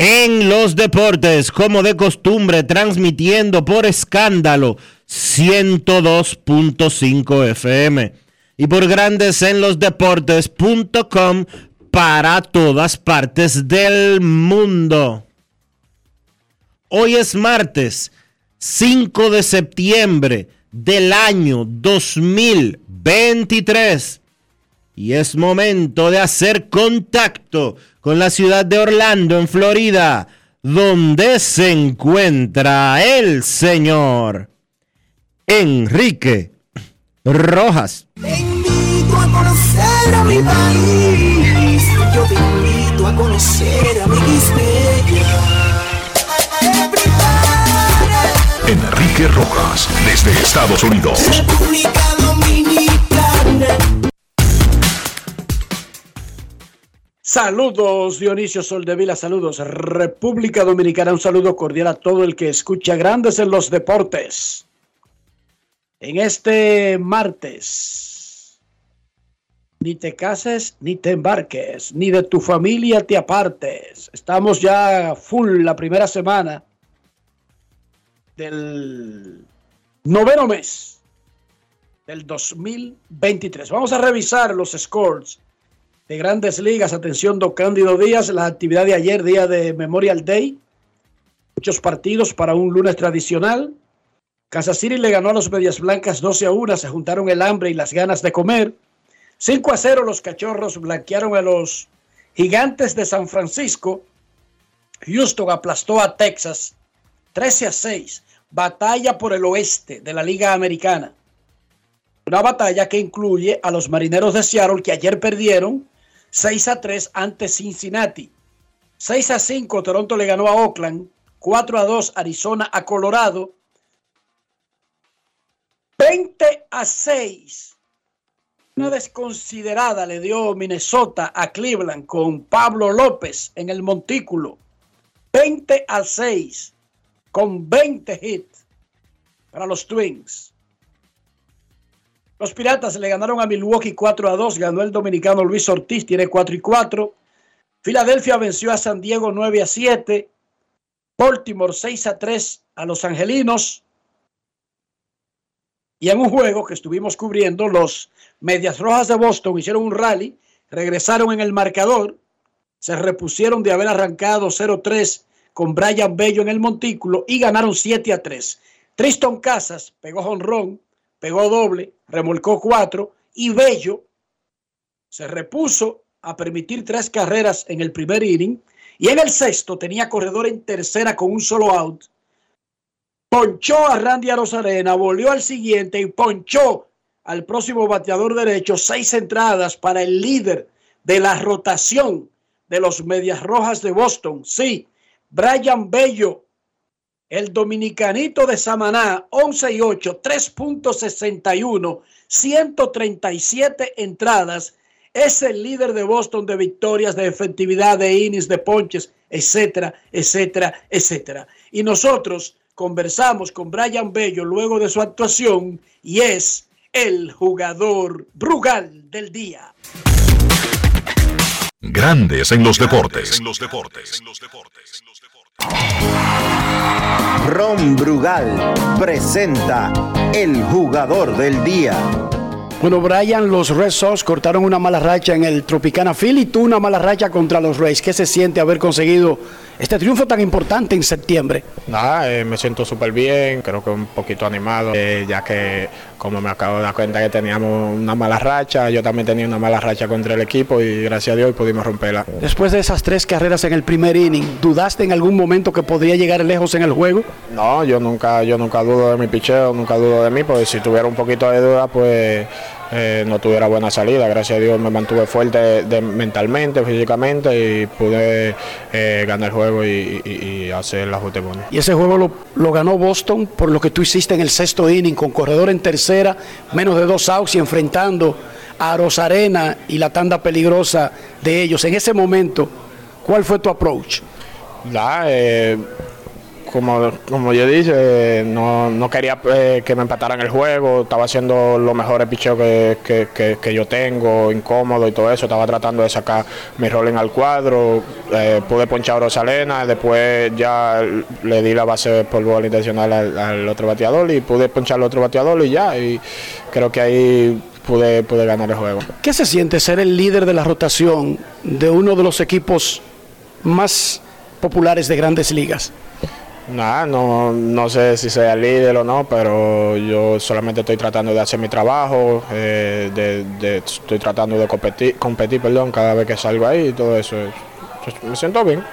en los Deportes, como de costumbre, transmitiendo por escándalo 102.5 FM y por Grandes en los Deportes.com para todas partes del mundo. Hoy es martes 5 de septiembre del año 2023. Y es momento de hacer contacto con la ciudad de Orlando, en Florida, donde se encuentra el señor Enrique Rojas. Te invito a conocer a mi país. Yo te invito a conocer a mi Enrique Rojas desde Estados Unidos. República Dominicana. Saludos Dionisio Soldevila, saludos República Dominicana, un saludo cordial a todo el que escucha Grandes en los Deportes. En este martes, ni te cases ni te embarques, ni de tu familia te apartes. Estamos ya full la primera semana del noveno mes del 2023. Vamos a revisar los scores de grandes ligas. Atención, don Cándido Díaz, la actividad de ayer, día de Memorial Day. Muchos partidos para un lunes tradicional. Kansas City le ganó a los Medias Blancas 12 a 1. Se juntaron el hambre y las ganas de comer. 5 a 0 los cachorros blanquearon a los gigantes de San Francisco. Houston aplastó a Texas 13 a 6. Batalla por el oeste de la Liga Americana. Una batalla que incluye a los marineros de Seattle que ayer perdieron 6 a 3 ante Cincinnati. 6 a 5 Toronto le ganó a Oakland. 4 a 2 Arizona a Colorado. 20 a 6. Una desconsiderada le dio Minnesota a Cleveland con Pablo López en el montículo. 20 a 6 con 20 hits para los Twins. Los Piratas le ganaron a Milwaukee 4 a 2, ganó el dominicano Luis Ortiz, tiene 4 y 4. Filadelfia venció a San Diego 9 a 7. Baltimore 6 a 3 a los Angelinos. Y en un juego que estuvimos cubriendo, los Medias Rojas de Boston hicieron un rally, regresaron en el marcador, se repusieron de haber arrancado 0-3 con Brian Bello en el montículo y ganaron 7 a 3. Tristan Casas pegó jonrón, pegó doble, remolcó 4 y Bello se repuso a permitir tres carreras en el primer inning y en el sexto tenía corredor en tercera con un solo out. Ponchó a Randy Arozarena, volvió al siguiente y ponchó al próximo bateador derecho seis entradas para el líder de la rotación de los Medias Rojas de Boston. Sí, Brian Bello, el dominicanito de Samaná, 11 y 8, 3.61, 137 entradas. Es el líder de Boston de victorias, de efectividad, de innings, de ponches, etcétera, etcétera, etcétera. Y nosotros conversamos con Brian Bello luego de su actuación y es el jugador Brugal del día. Grandes en los deportes. Ron Brugal presenta el jugador del día. Bueno, Brian, los Red Sox cortaron una mala racha en el Tropicana Philly y tú una mala racha contra los Rays. ¿Qué se siente haber conseguido este triunfo tan importante en septiembre? Nada, eh, me siento súper bien, creo que un poquito animado, eh, ya que como me acabo de dar cuenta que teníamos una mala racha, yo también tenía una mala racha contra el equipo y gracias a Dios pudimos romperla. Después de esas tres carreras en el primer inning, ¿dudaste en algún momento que podría llegar lejos en el juego? No, yo nunca, yo nunca dudo de mi picheo, nunca dudo de mí, porque si tuviera un poquito de duda, pues eh, no tuviera buena salida. Gracias a Dios me mantuve fuerte de, mentalmente, físicamente y pude eh, ganar el juego y, y, y hacer la ajuste bueno. Y ese juego lo, lo, ganó Boston por lo que tú hiciste en el sexto inning, con corredor en tercera, menos de dos outs y enfrentando a Rosarena y la tanda peligrosa de ellos. En ese momento, ¿cuál fue tu approach? La, eh, como, como yo dije, no, no quería eh, que me empataran el juego, estaba haciendo los mejores picheos que, que, que, que, yo tengo, incómodo y todo eso, estaba tratando de sacar mi rolling al cuadro, eh, pude ponchar a Rosalena, después ya le di la base por gol intencional al, al, otro bateador y pude ponchar al otro bateador y ya, y creo que ahí pude, pude ganar el juego. ¿Qué se siente ser el líder de la rotación de uno de los equipos más populares de grandes ligas? Nada, no, no sé si sea líder o no, pero yo solamente estoy tratando de hacer mi trabajo, eh, de, de, estoy tratando de competir, competir perdón, cada vez que salgo ahí y todo eso. Me siento bien.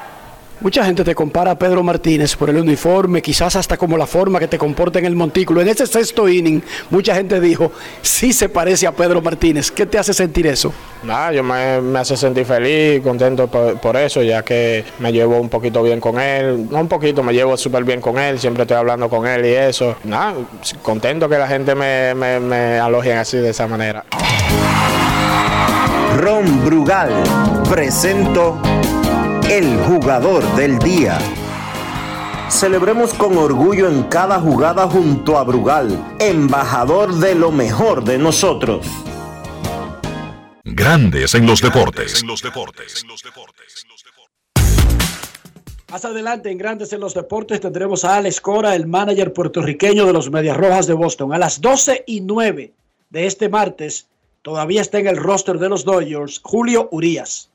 Mucha gente te compara a Pedro Martínez por el uniforme, quizás hasta como la forma que te comporta en el montículo. En ese sexto inning, mucha gente dijo, sí se parece a Pedro Martínez. ¿Qué te hace sentir eso? Nada, yo me, me hace sentir feliz, contento por, por, eso, ya que me llevo un poquito bien con él. No un poquito, me llevo súper bien con él, siempre estoy hablando con él y eso. Nada, contento que la gente me, me, me aloje así de esa manera. Ron Brugal presento el jugador del día. Celebremos con orgullo en cada jugada junto a Brugal, embajador de lo mejor de nosotros. Grandes en los deportes. Más adelante en Grandes en los Deportes tendremos a Alex Cora, el manager puertorriqueño de los Medias Rojas de Boston. A las 12 y 9 de este martes todavía está en el roster de los Dodgers Julio Urias.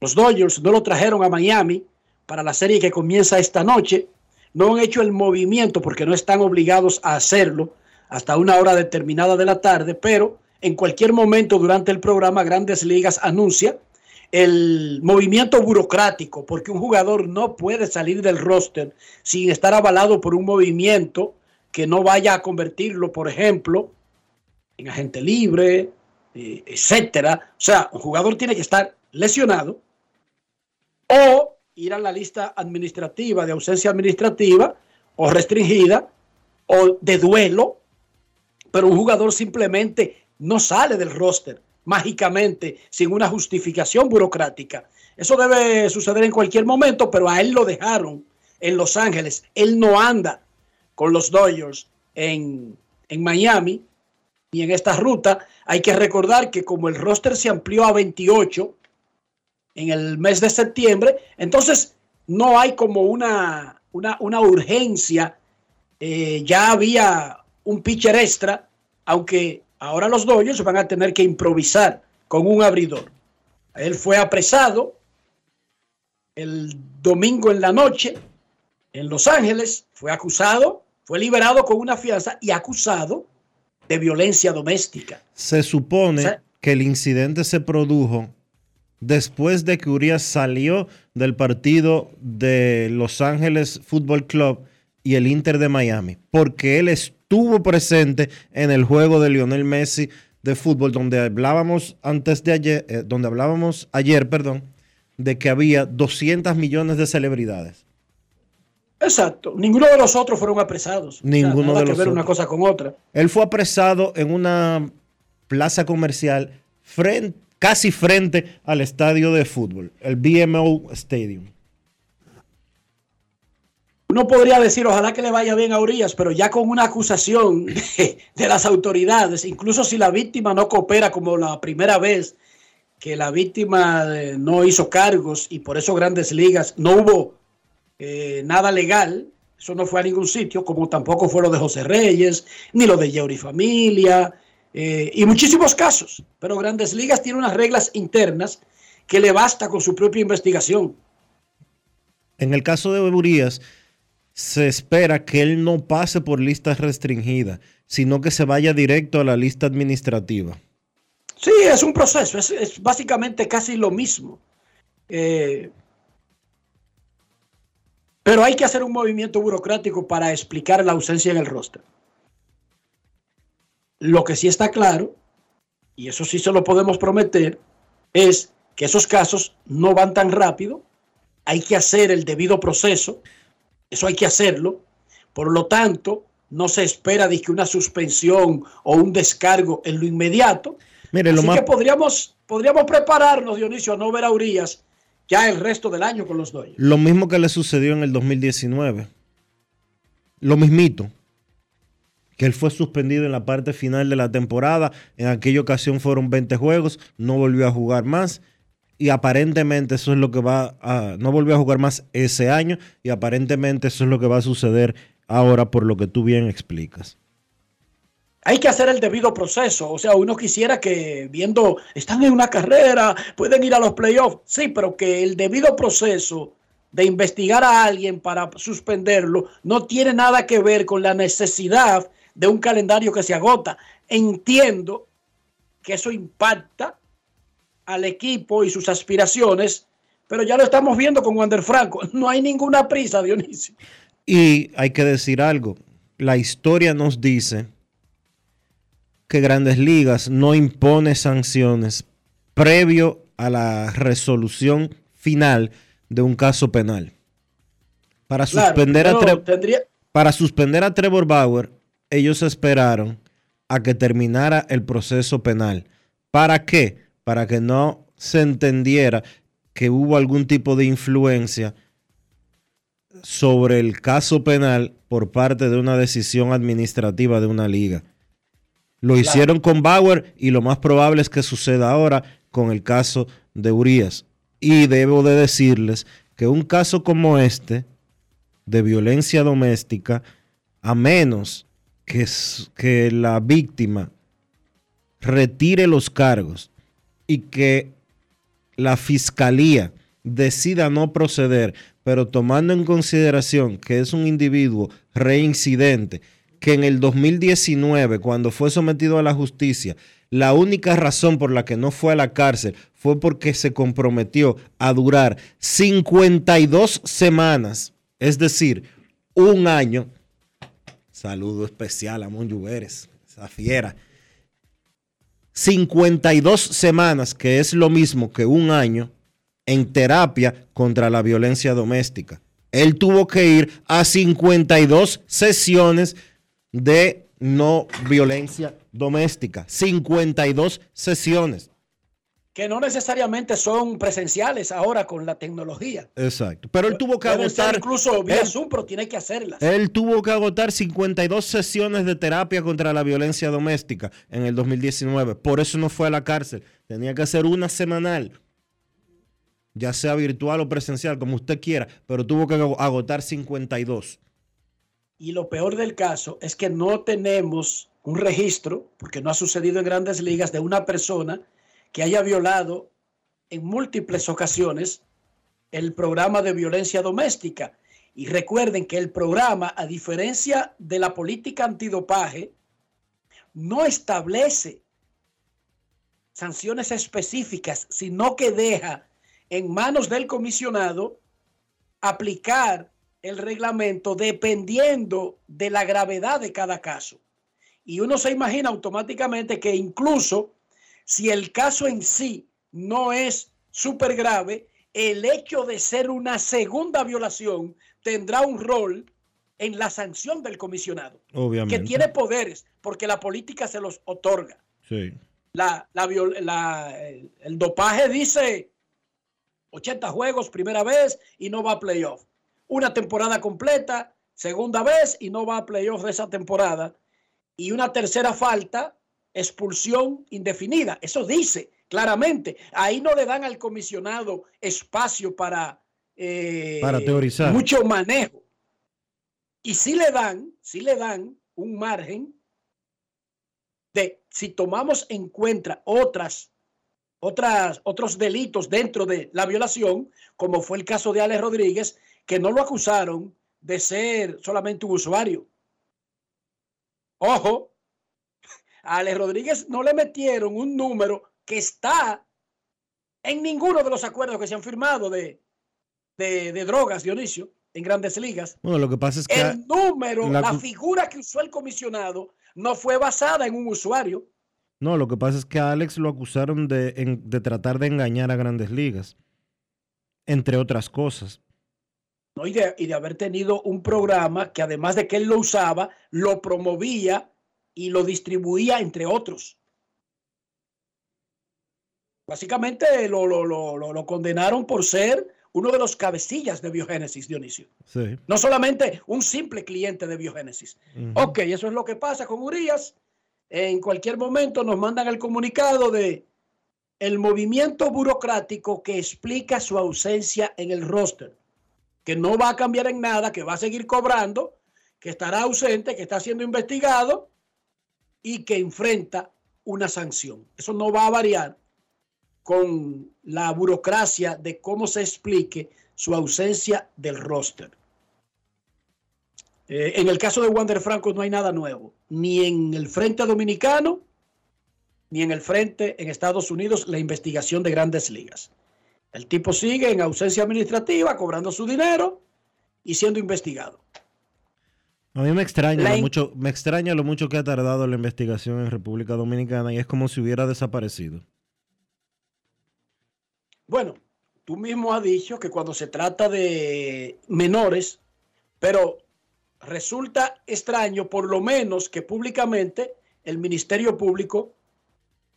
Los Dodgers no lo trajeron a Miami para la serie que comienza esta noche. No han hecho el movimiento porque no están obligados a hacerlo hasta una hora determinada de la tarde, pero en cualquier momento durante el programa Grandes Ligas anuncia el movimiento burocrático, porque un jugador no puede salir del roster sin estar avalado por un movimiento que no vaya a convertirlo, por ejemplo, en agente libre, eh, etcétera. O sea, un jugador tiene que estar lesionado o ir a la lista administrativa de ausencia administrativa o restringida o de duelo, pero un jugador simplemente no sale del roster mágicamente sin una justificación burocrática. Eso debe suceder en cualquier momento, pero a él lo dejaron en Los Ángeles. Él no anda con los Dodgers en, en Miami y en esta ruta. Hay que recordar que como el roster se amplió a 28, en el mes de septiembre. Entonces, no hay como una, una, una urgencia. Eh, ya había un pitcher extra, aunque ahora los Dodgers van a tener que improvisar con un abridor. Él fue apresado el domingo en la noche en Los Ángeles, fue acusado, fue liberado con una fianza y acusado de violencia doméstica. Se supone o sea, que el incidente se produjo después de que Urias salió del partido de Los Ángeles Fútbol Club y el Inter de Miami, porque él estuvo presente en el juego de Lionel Messi de fútbol donde hablábamos antes de ayer, eh, donde hablábamos ayer, perdón, de que había 200 millones de celebridades. Exacto. Ninguno de los otros fueron apresados. Ninguno o sea, nada de que los ver una otros. cosa con otra. Él fue apresado en una plaza comercial fren- casi frente al estadio de fútbol, el BMO Stadium. Uno podría decir, ojalá que le vaya bien a Urias, pero ya con una acusación de, las autoridades, incluso si la víctima no coopera como la primera vez que la víctima eh, no hizo cargos y por eso grandes ligas no hubo eh, nada legal, eso no fue a ningún sitio, como tampoco fue lo de José Reyes, ni lo de Yeuri Familia, eh, y muchísimos casos. Pero grandes ligas tiene unas reglas internas que le basta con su propia investigación. En el caso de Urias, se espera que él no pase por listas restringidas, sino que se vaya directo a la lista administrativa. Sí, es un proceso, es, es básicamente casi lo mismo. Eh, pero hay que hacer un movimiento burocrático para explicar la ausencia en el roster. Lo que sí está claro, y eso sí se lo podemos prometer, es que esos casos no van tan rápido, hay que hacer el debido proceso, eso hay que hacerlo, por lo tanto, no se espera de que una suspensión o un descargo en lo inmediato. Mire, lo Así más, que podríamos, podríamos prepararnos, Dionisio, a no ver a Urias ya el resto del año con los Dodgers. lo mismo que le sucedió en el 2019. Lo mismito. Que él fue suspendido en la parte final de la temporada. En aquella ocasión fueron 20 juegos. No volvió a jugar más. Y aparentemente eso es lo que va a... No volvió a jugar más ese año. Y aparentemente eso es lo que va a suceder ahora por lo que tú bien explicas. Hay que hacer el debido proceso. O sea, uno quisiera que viendo, están en una carrera, pueden ir a los playoffs. Sí, pero que el debido proceso de investigar a alguien para suspenderlo no tiene nada que ver con la necesidad de un calendario que se agota. Entiendo que eso impacta al equipo y sus aspiraciones, pero ya lo estamos viendo con Wander Franco. No hay ninguna prisa, Dionisio. Y hay que decir algo. La historia nos dice que Grandes Ligas no impone sanciones previo a la resolución final de un caso penal. Para Claro, suspender, a, pero Tre- tendría, para suspender a Trevor Bauer, ellos esperaron a que terminara el proceso penal. ¿Para qué? Para que no se entendiera que hubo algún tipo de influencia sobre el caso penal por parte de una decisión administrativa de una liga. Lo hicieron con Bauer y lo más probable es que suceda ahora con el caso de Urias. Y debo de decirles que un caso como este de violencia doméstica, a menos que, la víctima retire los cargos y que la fiscalía decida no proceder, pero tomando en consideración que es un individuo reincidente, que en el 2019, cuando fue sometido a la justicia, la única razón por la que no fue a la cárcel fue porque se comprometió a durar 52 semanas, es decir, un año. Saludo especial a Mon Lluveres, esa fiera. 52 semanas, que es lo mismo que un año, en terapia contra la violencia doméstica. Él tuvo que ir a 52 sesiones de no violencia doméstica. 52 sesiones. Que no necesariamente son presenciales ahora con la tecnología. Exacto. Pero él tuvo que Pueden agotar. incluso vía él- Zoom, pero tiene que hacerlas. Él tuvo que agotar 52 sesiones de terapia contra la violencia doméstica en el 2019. Por eso no fue a la cárcel. Tenía que hacer una semanal, ya sea virtual o presencial, como usted quiera, pero tuvo que ago- agotar 52. Y lo peor del caso es que no tenemos un registro, porque no ha sucedido en grandes ligas, de una persona que haya violado en múltiples ocasiones el programa de violencia doméstica. Y recuerden que el programa, a diferencia de la política antidopaje, no establece sanciones específicas, sino que deja en manos del comisionado aplicar el reglamento dependiendo de la gravedad de cada caso. Y uno se imagina automáticamente que incluso si el caso en sí no es súper grave, el hecho de ser una segunda violación tendrá un rol en la sanción del comisionado, Obviamente. que tiene poderes, porque la política se los otorga. Sí. La, la el, el dopaje dice 80 juegos primera vez y no va a playoff. Una temporada completa, segunda vez y no va a playoff de esa temporada. Y una tercera falta, expulsión indefinida. Eso dice claramente. Ahí no le dan al comisionado espacio para, eh, Para teorizar. mucho manejo. Y si le dan, si le dan un margen de si tomamos en cuenta otras, otras, otros delitos dentro de la violación, como fue el caso de Alex Rodríguez, que no lo acusaron de ser solamente un usuario. Ojo, a Alex Rodríguez no le metieron un número que está en ninguno de los acuerdos que se han firmado de, de, de drogas, Dionisio, en grandes ligas. Bueno, lo que pasa es que El número, la figura que usó el comisionado no fue basada en un usuario. no, lo que pasa es que a Alex lo acusaron de, en- de tratar de engañar a Grandes Ligas, entre otras cosas. ¿no? Y, de, y de haber tenido un programa que además de que él lo usaba, lo promovía y lo distribuía entre otros. Básicamente lo, lo, lo, lo, condenaron por ser uno de los cabecillas de Biogénesis, Dionisio. Sí. No solamente un simple cliente de Biogénesis. Ok, eso es lo que pasa con Urias. En cualquier momento nos mandan el comunicado de el movimiento burocrático que explica su ausencia en el roster, que no va a cambiar en nada, que va a seguir cobrando, que estará ausente, que está siendo investigado y que enfrenta una sanción. Eso no va a variar con la burocracia de cómo se explique su ausencia del roster. Eh, en el caso de Wander Franco no hay nada nuevo, ni en el frente dominicano, ni en el frente en Estados Unidos, la investigación de grandes ligas. El tipo sigue en ausencia administrativa, cobrando su dinero y siendo investigado. A mí me extraña, La lo mucho, me extraña lo mucho que ha tardado la investigación en República Dominicana y es como si hubiera desaparecido. Bueno, tú mismo has dicho que cuando se trata de menores, pero resulta extraño, por lo menos que públicamente el Ministerio Público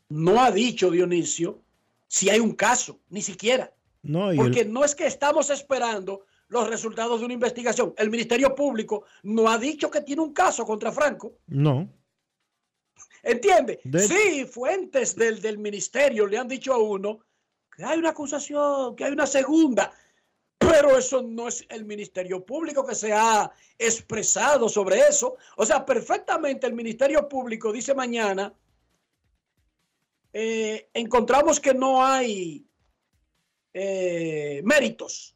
no ha dicho, Dionisio, si hay un caso, ni siquiera. No, y el- Porque no es que estamos esperando los resultados de una investigación. El Ministerio Público no ha dicho que tiene un caso contra Franco. no. ¿Entiende? De- Sí, fuentes del, del ministerio le han dicho a uno que hay una acusación, que hay una segunda, pero eso no es el Ministerio Público que se ha expresado sobre eso. O sea, perfectamente el Ministerio Público dice mañana, eh, encontramos que no hay eh, méritos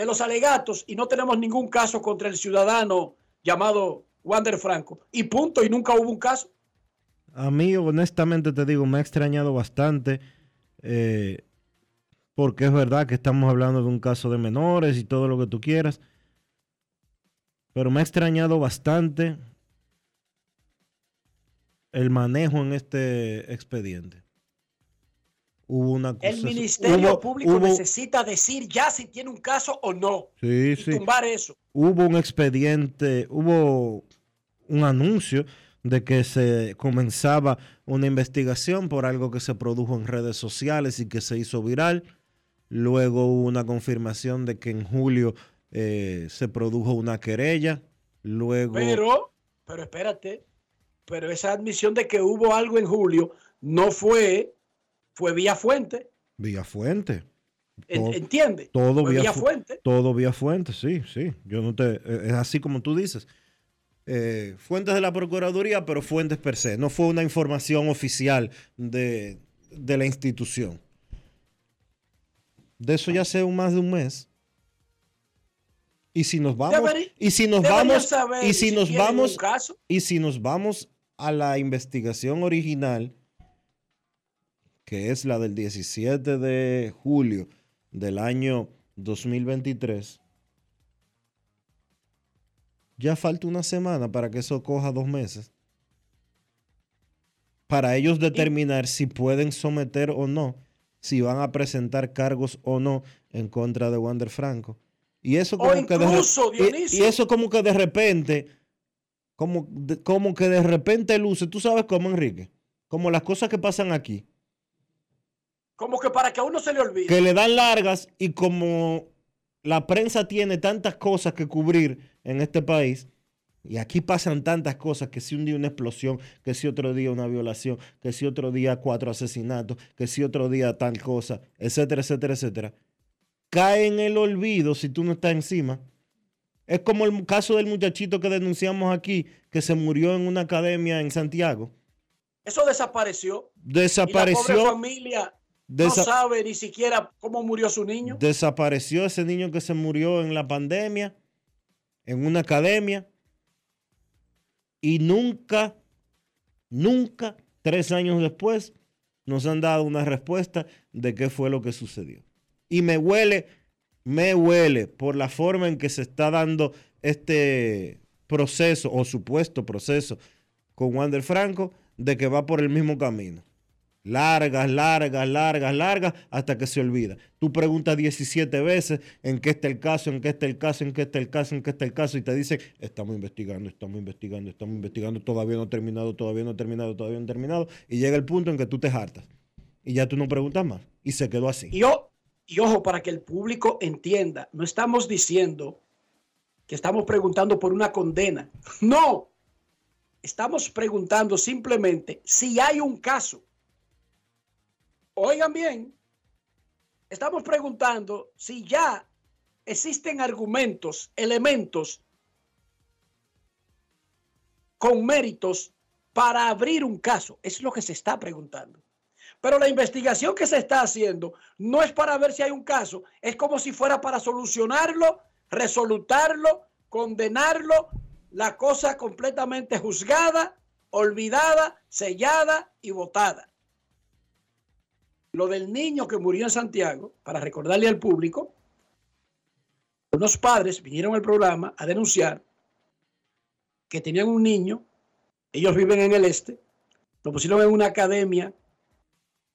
de los alegatos y no tenemos ningún caso contra el ciudadano llamado Wander Franco. Y punto, y nunca hubo un caso. A mí, honestamente te digo, me ha extrañado bastante. eh, porque es verdad que estamos hablando de un caso de menores y todo lo que tú quieras. Pero me ha extrañado bastante el manejo en este expediente. Hubo una El Ministerio hubo- Público hubo- necesita decir ya si tiene un caso o no. Sí, Y sí. tumbar eso. hubo un expediente, hubo un anuncio de que se comenzaba una investigación por algo que se produjo en redes sociales y que se hizo viral. Luego hubo una confirmación de que en julio eh, se produjo una querella. Luego, Pero, pero espérate, pero esa admisión de que hubo algo en julio no fue, fue vía fuente. vía fuente. En- Todo- ¿Entiende? Todo Fue vía, vía fu- fuente. Todo vía fuente, sí, sí. Yo no te. eh, Es así como tú dices. Eh, fuentes de la Procuraduría, pero fuentes per se. No fue una información oficial de, de la institución. De eso ya hace un- más de un mes. Y si nos vamos. Y si nos vamos. saber Y si si nos vamos. caso. Y si nos vamos a la investigación original, que es la del 17 de julio del año 2023, ya falta una semana para que eso coja dos meses. Para ellos determinar si pueden someter o no si van a presentar cargos o no en contra de Wander Franco. Y eso como que de, y- eso como que de repente, como, de- como que de repente luce, tú sabes cómo, Enrique, como las cosas que pasan aquí, Como que para que a uno se le olvide. que le dan largas y como la prensa tiene tantas cosas que cubrir en este país, y aquí pasan tantas cosas, que si un día una explosión, que si otro día una violación, que si otro día cuatro asesinatos, que si otro día tal cosa, etcétera, etcétera, etcétera, cae en el olvido si tú no estás encima. Es como el caso del muchachito que denunciamos aquí, que se murió en una academia en Santiago. Eso desapareció. Y la Desapareció. pobre familia no sabe ni siquiera cómo murió su niño. Desapareció ese niño que se murió en la pandemia, en una academia, y nunca, nunca, tres años después, nos han dado una respuesta de qué fue lo que sucedió. Y me huele, me huele por la forma en que se está dando este proceso o supuesto proceso con Wander Franco de que va por el mismo camino. Largas, largas, largas, largas, hasta que se olvida. Tú preguntas 17 veces en qué está el caso, en qué está el caso, en qué está el caso, en qué está el caso, y te dicen, estamos investigando, estamos investigando, estamos investigando, todavía no ha terminado, todavía no ha terminado, todavía no ha terminado, y llega el punto en que tú te hartas. Y ya tú no preguntas más. Y se quedó así. Y, o- y ojo, para que el público entienda, no estamos diciendo que estamos preguntando por una condena. No. Estamos preguntando simplemente si hay un caso. Oigan bien, estamos preguntando si ya existen argumentos, elementos con méritos para abrir un caso. Es lo que se está preguntando. Pero la investigación que se está haciendo no es para ver si hay un caso, es como si fuera para solucionarlo, resolutarlo, condenarlo, la cosa completamente juzgada, olvidada, sellada y votada. Lo del niño que murió en Santiago, para recordarle al público, unos padres vinieron al programa a denunciar que tenían un niño, ellos viven en el este, lo pusieron en una academia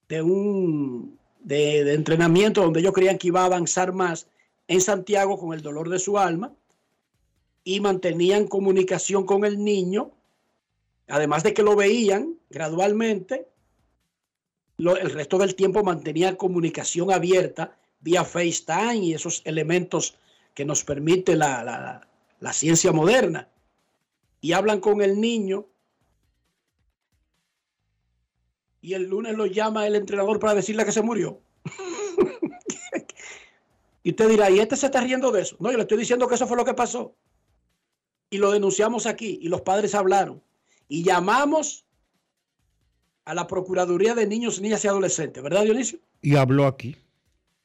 de un de, entrenamiento donde ellos creían que iba a avanzar más en Santiago con el dolor de su alma y mantenían comunicación con el niño, además de que lo veían gradualmente, el resto del tiempo mantenían comunicación abierta vía FaceTime y esos elementos que nos permite la, la- la ciencia moderna. Y hablan con el niño y el lunes lo llama el entrenador para decirle que se murió. y usted dirá, ¿y este se está riendo de eso? No, yo le estoy diciendo que eso fue lo que pasó. Y lo denunciamos aquí y los padres hablaron. Y llamamos a la Procuraduría de Niños, Niñas y Adolescentes, ¿verdad, Dionisio? Y habló aquí,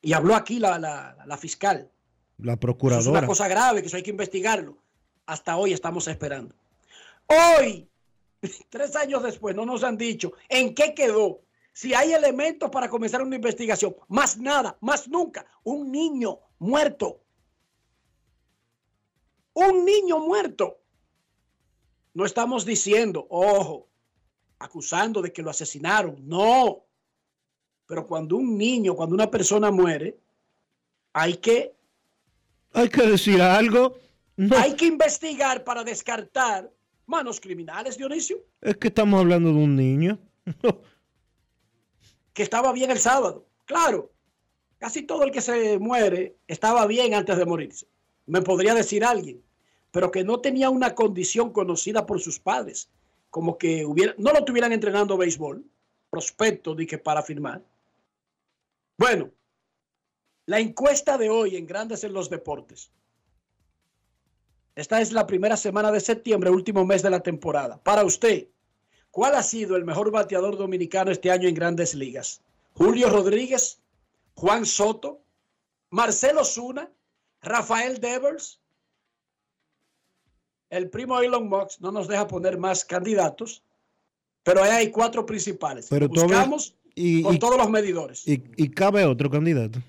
Y habló aquí la, la- la fiscal. la Eso es una procuradora. cosa grave, que eso hay que investigarlo. Hasta hoy estamos esperando. Hoy, tres años después, no nos han dicho en qué quedó. Si hay elementos para comenzar una investigación. Más nada, más nunca. Un niño muerto. Un niño muerto. No estamos diciendo, ojo, acusando de que lo asesinaron. No. Pero cuando un niño, cuando una persona muere, hay que Hay que decir algo. No, hay que investigar para descartar manos criminales, Dionisio, es que estamos hablando de un niño. que estaba bien el sábado. Claro, casi todo el que se muere estaba bien antes de morirse. Me podría decir alguien, pero que no tenía una condición conocida por sus padres, como que no lo estuvieran entrenando béisbol, prospecto que para firmar. Bueno, la encuesta de hoy en Grandes en los Deportes. Esta es la primera semana de septiembre, último mes de la temporada. Para usted, ¿cuál ha sido el mejor bateador dominicano este año en grandes ligas? Julio Rodríguez, Juan Soto, Marcelo Zuna, Rafael Devers. El primo Elon Musk no nos deja poner más candidatos, pero ahí hay cuatro principales. Pero todo- Buscamos y- con y- todos los medidores. Y, y cabe otro candidato.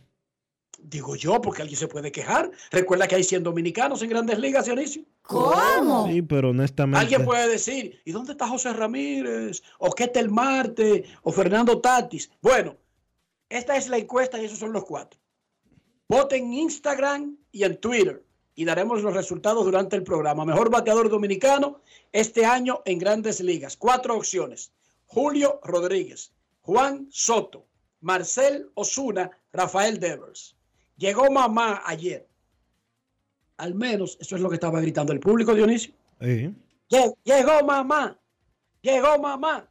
Digo yo, porque alguien se puede quejar. Recuerda que hay 100 dominicanos en grandes ligas, Dionisio. Sí, pero honestamente. Alguien puede decir, ¿y dónde está José Ramírez? ¿O Ketel Marte? ¿O Fernando Tatis? Bueno, Esta es la encuesta y esos son los cuatro. Voten en Instagram y en Twitter y daremos los resultados durante el programa. Mejor bateador dominicano este año en grandes ligas. Cuatro opciones. Julio Rodríguez, Juan Soto, Marcel Osuna, Rafael Devers. Llegó mamá ayer. Al menos eso es lo que estaba gritando el público, Dionisio. Sí. Llegó mamá. Llegó mamá.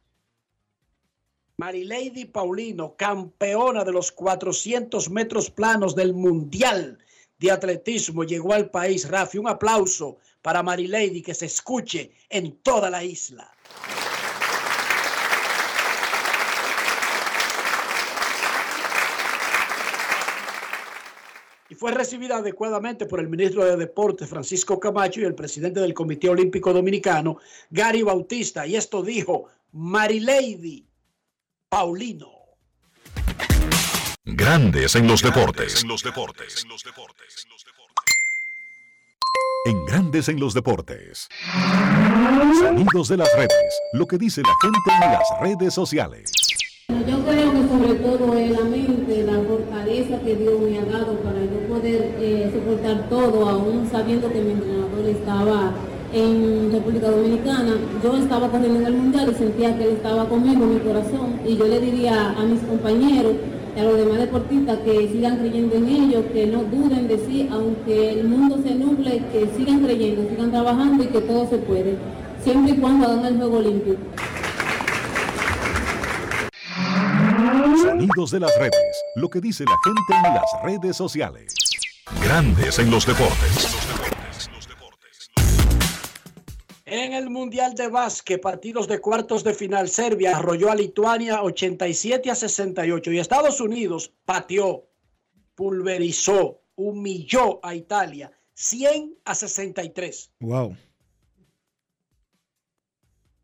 Marilady Paulino, campeona de los 400 metros planos del Mundial de Atletismo, llegó al país. Rafi, un aplauso para Marilady que se escuche en toda la isla. y fue recibida adecuadamente por el ministro de Deportes Francisco Camacho y el presidente del Comité Olímpico Dominicano Gary Bautista. Y esto dijo Marilady Paulino. Grandes en los deportes. En los deportes. En Grandes en los deportes. Sonidos de las redes. Lo que dice la gente en las redes sociales. Yo creo que sobre todo es la mente, la fortaleza que Dios me ha dado para yo poder eh, soportar todo, aún sabiendo que mi entrenador estaba en República Dominicana. Yo estaba corriendo en el Mundial y sentía que él estaba conmigo en mi corazón. Y yo le diría a mis compañeros y a los demás deportistas que sigan creyendo en ellos, que no duden de sí, aunque el mundo se nuble, que sigan creyendo, sigan trabajando y que todo se puede, siempre y cuando hagan el juego olímpico. Sonidos de las redes. Lo que dice la gente en las redes sociales. Grandes en los deportes. En el Mundial de Básquet, partidos de cuartos de final, Serbia arrolló a Lituania 87 a 68 y Estados Unidos pateó, pulverizó, humilló a Italia 100 a 63. Wow.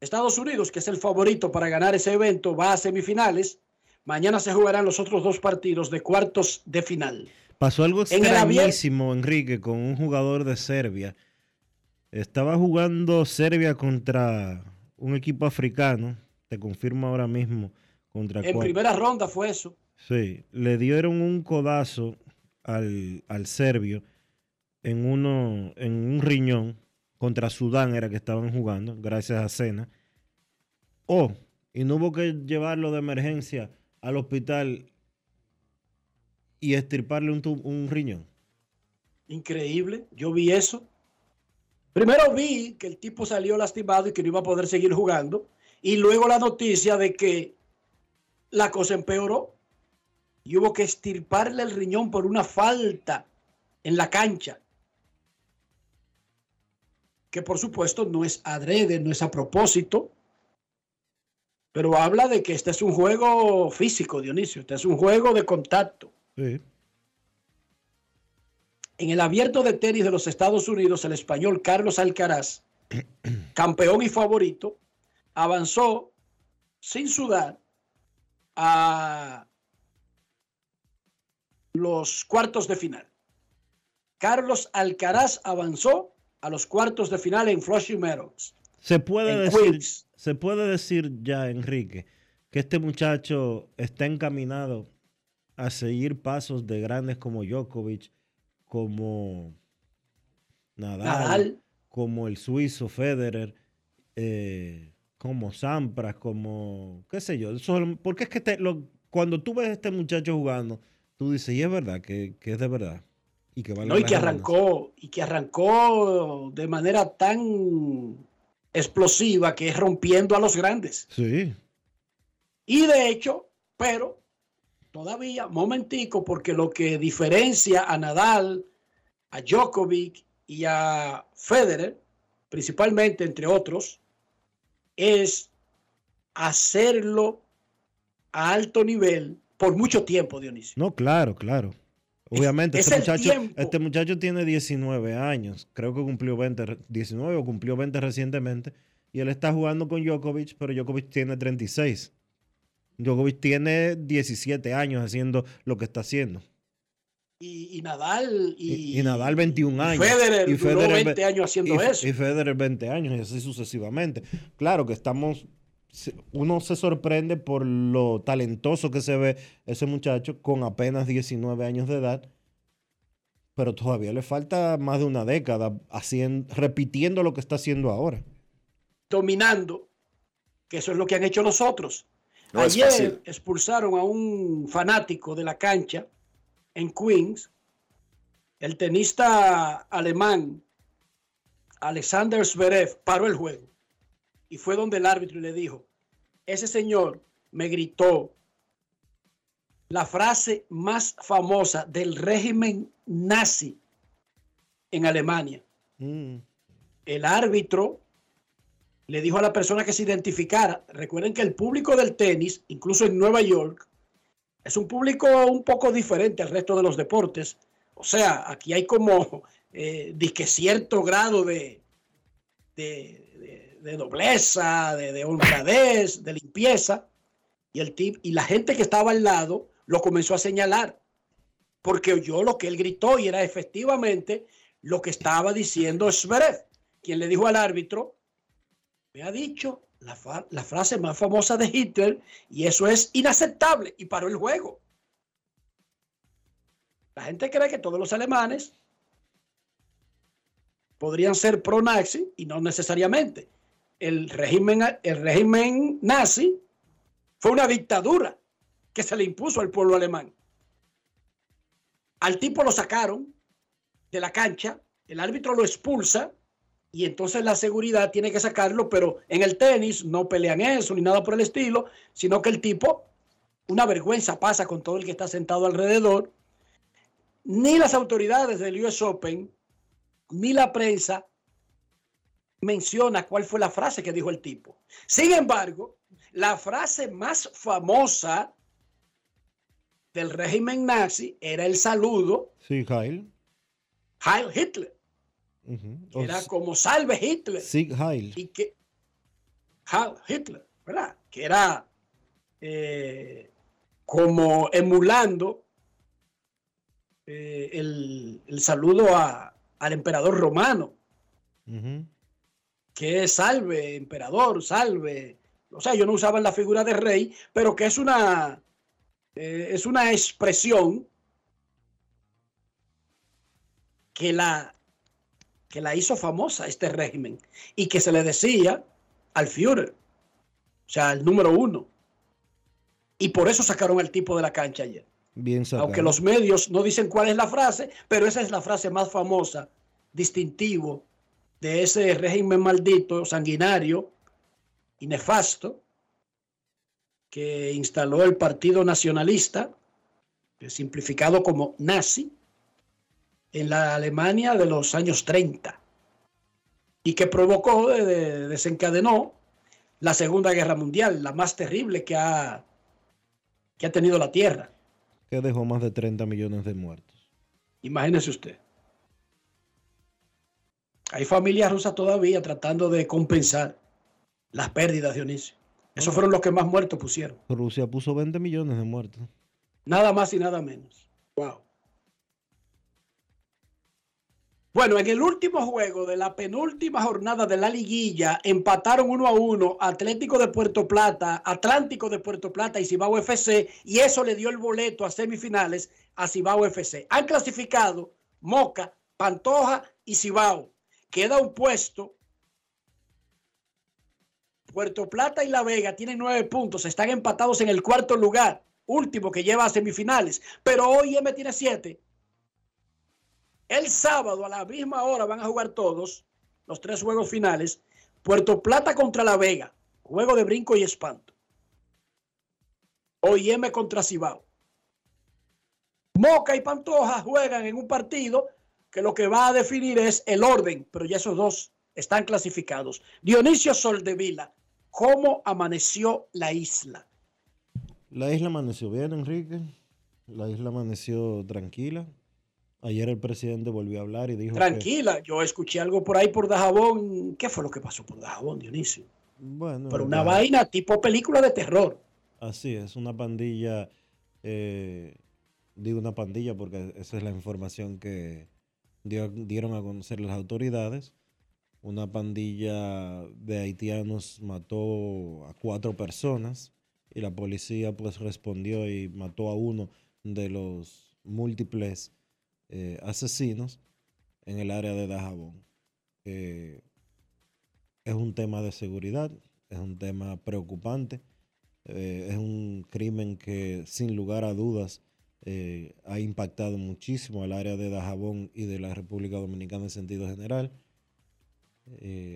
Estados Unidos, que es el favorito para ganar ese evento, va a semifinales. Mañana se jugarán los otros dos partidos de cuartos de final. Pasó algo En extrañísimo, Enrique, con un jugador de Serbia. Estaba jugando Serbia contra un equipo africano. Te confirmo ahora mismo contra En primera ronda fue eso. Sí, le dieron un codazo al, al serbio en uno, en un riñón contra Sudán era que estaban jugando, gracias a Cena. Oh, y no hubo que llevarlo de emergencia al hospital y estirparle un, un riñón. Increíble. Yo vi eso. Primero vi que el tipo salió lastimado y que no iba a poder seguir jugando. Y luego la noticia de que la cosa empeoró. Y hubo que estirparle el riñón por una falta en la cancha. Que por supuesto no es adrede, no es a propósito. Pero habla de que este es un juego físico, Dionisio. Este es un juego de contacto. Sí. En el abierto de tenis de los Estados Unidos, el español Carlos Alcaraz, campeón y favorito, avanzó sin sudar a los cuartos de final. Carlos Alcaraz avanzó a los cuartos de final en Flushing Meadows. Se puede decir, Queens. se puede decir ya, Enrique, que este muchacho está encaminado a seguir pasos de grandes como Djokovic, como Nadal, Nadal. como el suizo Federer, eh, como Sampras, como qué sé yo. Eso- porque es que te- lo- cuando tú ves a este muchacho jugando, tú dices, y es verdad, que, que es de verdad. Y que vale ¿no? Y que pena". arrancó, y que arrancó de manera tan explosiva que es rompiendo a los grandes. Sí, Y de hecho, pero todavía, momentico, porque lo que diferencia a Nadal, a Djokovic y a Federer, principalmente entre otros, es hacerlo a alto nivel por mucho tiempo, Dionisio. No, claro, claro. Obviamente, es este, muchacho, este muchacho tiene 19 años. Creo que cumplió 20, re- 19 o cumplió 20 recientemente. Y él está jugando con Djokovic, pero Djokovic tiene 36. Djokovic tiene 17 años haciendo lo que está haciendo. Y, y Nadal y, Nadal 21 años. Federer y duró ve- 20 años haciendo y eso. Y Federer 20 años y así sucesivamente. Claro que estamos uno se sorprende por lo talentoso que se ve ese muchacho con apenas 19 años de edad, pero todavía le falta más de una década haciendo, repitiendo lo que está haciendo ahora. dominando, que eso es lo que han hecho los otros. No Ayer expulsaron a un fanático de la cancha en Queens, el tenista alemán Alexander Zverev paró el juego y fue donde el árbitro le dijo, ese señor me gritó la frase más famosa del régimen nazi en Alemania. Mm, El árbitro le dijo a la persona que se identificara. Recuerden que el público del tenis, incluso en Nueva York, es un público un poco diferente al resto de los deportes. O sea, aquí hay como eh, disque cierto grado de, de, de- de nobleza, de, de honradez, de limpieza. Y, el tip, y la gente que estaba al lado lo comenzó a señalar porque oyó lo que él gritó y era efectivamente lo que estaba diciendo Zverev, quien le dijo al árbitro, ha dicho la frase más famosa de Hitler y eso es inaceptable y paró el juego. La gente cree que todos los alemanes podrían ser pro-nazi y no necesariamente. El régimen, el régimen nazi fue una dictadura que se le impuso al pueblo alemán. Al tipo lo sacaron de la cancha, el árbitro lo expulsa y entonces la seguridad tiene que sacarlo, pero en el tenis no pelean eso ni nada por el estilo, sino que el tipo, una vergüenza pasa con todo el que está sentado alrededor, ni las autoridades del US Open, ni la prensa menciona cuál fue la frase que dijo el tipo. Sin embargo, la frase más famosa del régimen nazi era el saludo Sí, Heil. Heil Hitler. Era como salve Hitler. Heil. Y que Hitler, ¿verdad? Que era eh, como emulando eh, el, el saludo a- al emperador romano, que es salve, emperador, salve. O sea, yo no usaba la figura de rey, pero que es una, eh, es una expresión que la, que la hizo famosa este régimen y que se le decía al Führer, o sea, el número uno. Y por eso sacaron al tipo de la cancha ayer. Bien sacado. Aunque los medios no dicen cuál es la frase, pero esa es la frase más famosa, distintivo de ese régimen maldito, sanguinario y nefasto que instaló el Partido Nacionalista, simplificado como nazi, en la Alemania de los años 30 y que provocó, eh, de- desencadenó la Segunda Guerra Mundial, la más terrible que ha, que ha tenido la Tierra. Que dejó más de 30 millones de muertos. Imagínese usted. Hay familias rusas todavía tratando de compensar las pérdidas, Dionisio. Esos fueron los que más muertos pusieron. Rusia puso 20 millones de muertos. Nada más y nada menos. Wow. Bueno, en el último juego de la penúltima jornada de la liguilla empataron uno a uno Atlético de Puerto Plata, Atlántico de Puerto Plata y Cibao FC y eso le dio el boleto a semifinales a Cibao FC. Han clasificado Moca, Pantoja y Cibao. Queda un puesto. Puerto Plata y La Vega tienen nueve puntos, están empatados en el cuarto lugar, último que lleva a semifinales, pero hoy M tiene siete. El sábado a la misma hora van a jugar todos los tres juegos finales. Puerto Plata contra La Vega, juego de brinco y espanto. OIM contra Cibao. Moca y Pantoja juegan en un partido que lo que va a definir es el orden, pero ya esos dos están clasificados. Dionisio Soldevila, ¿cómo amaneció la isla? La isla amaneció bien, Enrique. La isla amaneció tranquila. Ayer el presidente volvió a hablar y dijo que, Tranquila, yo escuché algo por ahí por Dajabón. ¿Qué fue lo que pasó por Dajabón, Dionisio? bueno, Pero una ya- vaina tipo película de terror. Así es, una pandilla, eh, digo una pandilla porque esa es la información que dio- dieron a conocer las autoridades. una pandilla de haitianos mató a cuatro personas y la policía pues respondió y mató a uno de los múltiples eh, asesinos en el área de Dajabón. Eh, es un tema de seguridad, es un tema preocupante, eh, es un crimen que sin lugar a dudas ha impactado muchísimo al área de Dajabón y de la República Dominicana en sentido general.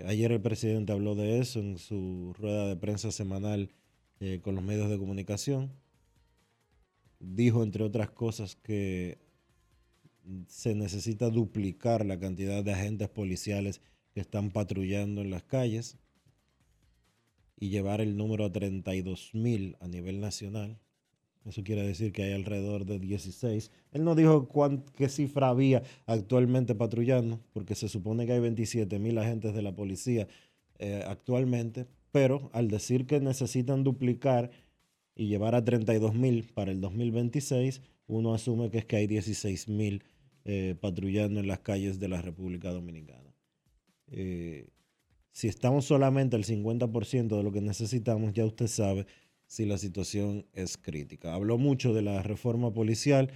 ayer el presidente habló de eso en su rueda de prensa semanal con los medios de comunicación. Dijo, entre otras cosas, que se necesita duplicar la cantidad de agentes policiales que están patrullando en las calles y llevar el número a 32 mil a nivel nacional. Eso quiere decir que hay alrededor de 16. Él no dijo qué cifra había actualmente patrullando, porque se supone que hay 27 mil agentes de la policía eh, actualmente, pero al decir que necesitan duplicar y llevar a 32 mil para el 2026, uno asume que es que hay 16 mil eh, patrullando en las calles de la República Dominicana. Eh, si estamos solamente al 50% de lo que necesitamos, ya usted sabe si la situación es crítica. Habló mucho de la reforma policial,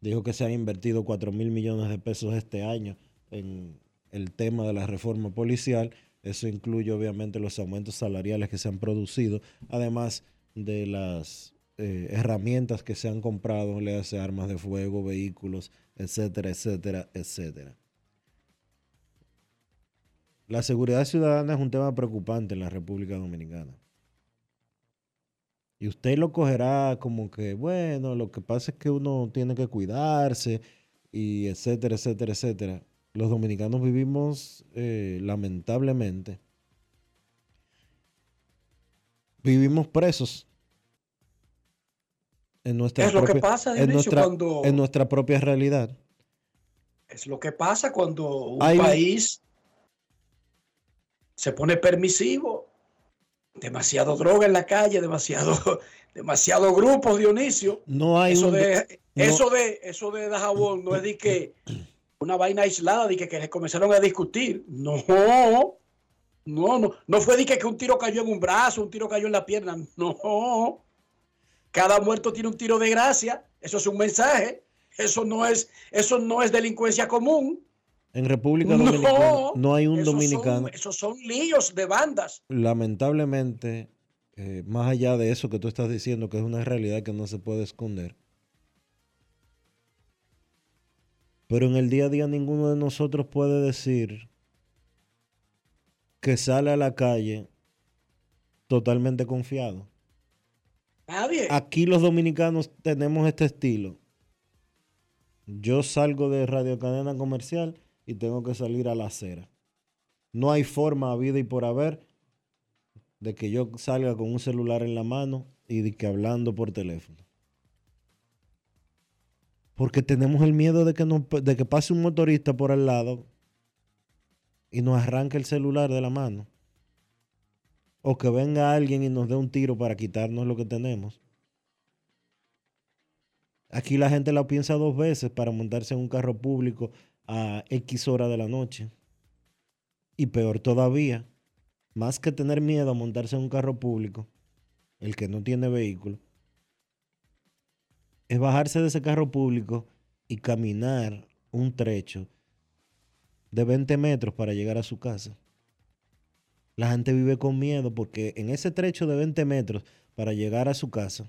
dijo que se han invertido 4 mil millones de pesos este año en el tema de la reforma policial. Eso incluye obviamente los aumentos salariales que se han producido, además de las eh, herramientas que se han comprado, le hace armas de fuego, vehículos, etcétera, etcétera, etcétera. La seguridad ciudadana es un tema preocupante en la República Dominicana. Y usted lo cogerá como que, bueno, lo que pasa es que uno tiene que cuidarse y etcétera, etcétera, etcétera. Los dominicanos vivimos eh, lamentablemente. Vivimos presos en nuestra es lo que pasa, en nuestra, cuando, en nuestra propia realidad. Es lo que pasa cuando un país se pone permisivo, demasiado droga en la calle, demasiado, demasiado grupo, Dionisio. No hay eso de, eso de eso de Dajabón no es de que una vaina aislada de que, que comenzaron a discutir. No, no, no, no fue de que, que un tiro cayó en un brazo, un tiro cayó en la pierna. No, cada muerto tiene un tiro de gracia. Eso es un mensaje. Eso no es, eso no es delincuencia común. En República Dominicana no, hay un dominicano. esos son líos de bandas. Lamentablemente, eh, más allá de eso que tú estás diciendo, que es una realidad que no se puede esconder. Pero en el día a día ninguno de nosotros puede decir que sale a la calle totalmente confiado. Aquí los dominicanos tenemos este estilo. Yo salgo de radio cadena comercial y tengo que salir a la acera. No hay forma, vida y por haber, de que yo salga con un celular en la mano y de que hablando por teléfono. Porque tenemos el miedo de que, de que pase un motorista por al lado y nos arranque el celular de la mano o que venga alguien y nos dé un tiro para quitarnos lo que tenemos. Aquí la gente la piensa dos veces para montarse en un carro público a X hora de la noche. Y peor todavía, más que tener miedo a montarse en un carro público, el que no tiene vehículo, es bajarse de ese carro público y caminar un trecho de 20 metros para llegar a su casa la gente vive con miedo porque en ese trecho de 20 metros para llegar a su casa,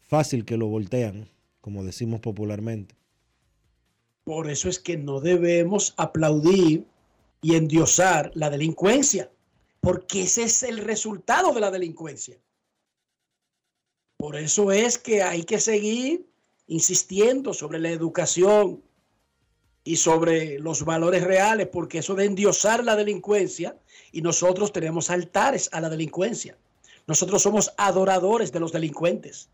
fácil que lo voltean, como decimos popularmente. Por eso es que no debemos aplaudir y endiosar la delincuencia, porque ese es el resultado de la delincuencia. Por eso es que hay que seguir insistiendo sobre la educación, y sobre los valores reales, porque eso de endiosar la delincuencia, y nosotros tenemos altares a la delincuencia. Nosotros somos adoradores de los delincuentes.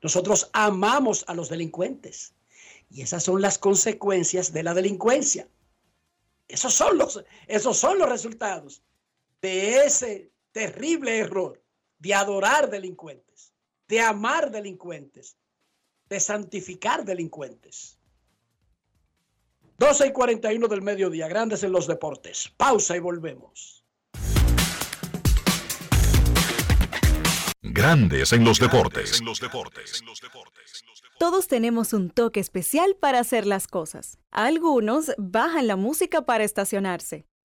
Nosotros amamos a los delincuentes. Y esas son las consecuencias de la delincuencia. Esos son los, esos son los resultados de ese terrible error de adorar delincuentes, de amar delincuentes, de santificar delincuentes. 12 y 41 del mediodía, grandes en los deportes. Pausa y volvemos. Grandes en los deportes. Todos tenemos un toque especial para hacer las cosas. Algunos bajan la música para estacionarse.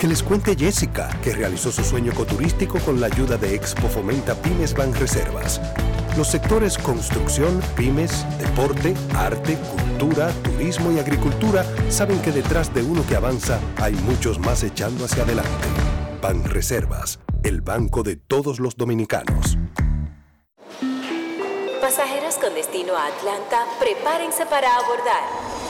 Que les cuente Jessica, que realizó su sueño ecoturístico con la ayuda de Expo Fomenta Pymes Ban Reservas. Los sectores construcción, pymes, deporte, arte, cultura, turismo y agricultura saben que detrás de uno que avanza hay muchos más echando hacia adelante. Ban Reservas, el banco de todos los dominicanos. Pasajeros con destino a Atlanta, prepárense para abordar.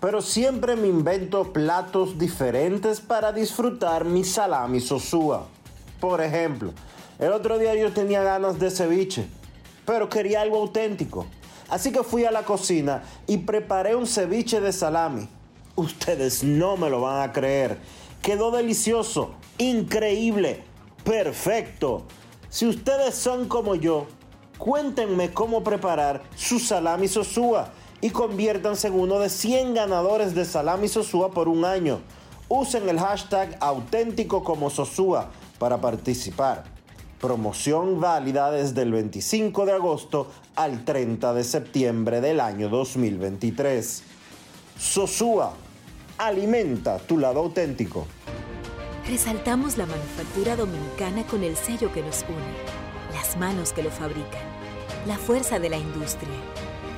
pero siempre me invento platos diferentes para disfrutar mi salami sosúa. Por ejemplo, el otro día yo tenía ganas de ceviche, pero quería algo auténtico. Así que fui a la cocina y preparé un ceviche de salami. Ustedes no me lo van a creer. Quedó delicioso, increíble, perfecto. Si ustedes son como yo, cuéntenme cómo preparar su salami sosúa y conviértanse en uno de 100 ganadores de Salami Sosúa por un año. Usen el hashtag auténtico como Sosúa para participar. Promoción válida desde el 25 de agosto al 30 de septiembre del año 2023. Sosúa, alimenta tu lado auténtico. Resaltamos la manufactura dominicana con el sello que nos une, las manos que lo fabrican, la fuerza de la industria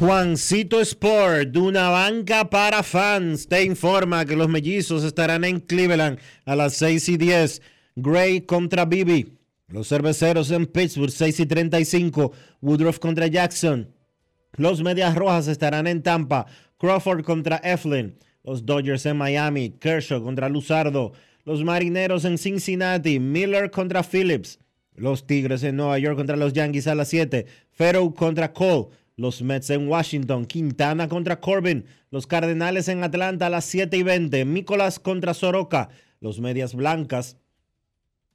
Juancito Sport, de una banca para fans, te informa que los mellizos estarán en Cleveland a las 6 y 10. Gray contra Bibi. Los cerveceros en Pittsburgh, 6 y 35. Woodruff contra Jackson. Los Medias Rojas estarán en Tampa. Crawford contra Eflin. Los Dodgers en Miami. Kershaw contra Luzardo. Los Marineros en Cincinnati. Miller contra Phillips. Los Tigres en Nueva York contra los Yankees a las 7. Ferro contra Cole. Los Mets en Washington, Quintana contra Corbin, los Cardenales en Atlanta a las 7 y 20, Mícolas contra Soroka, los Medias Blancas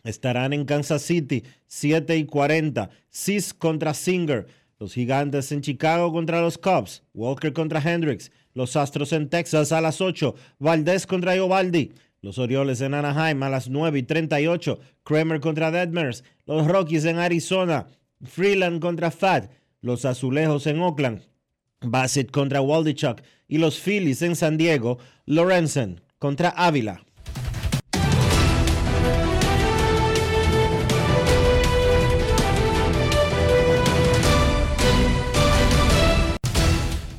estarán en Kansas City, 7 y 40, Cis contra Singer, los Gigantes en Chicago contra los Cubs, Walker contra Hendricks, los Astros en Texas a las 8, Valdés contra Iovaldi, los Orioles en Anaheim a las 9 y 38, Kramer contra Detmers, los Rockies en Arizona, Freeland contra Fad, los Azulejos en Oakland, Bassett contra Waldichuk y los Phillies en San Diego, Lorenzen contra Ávila.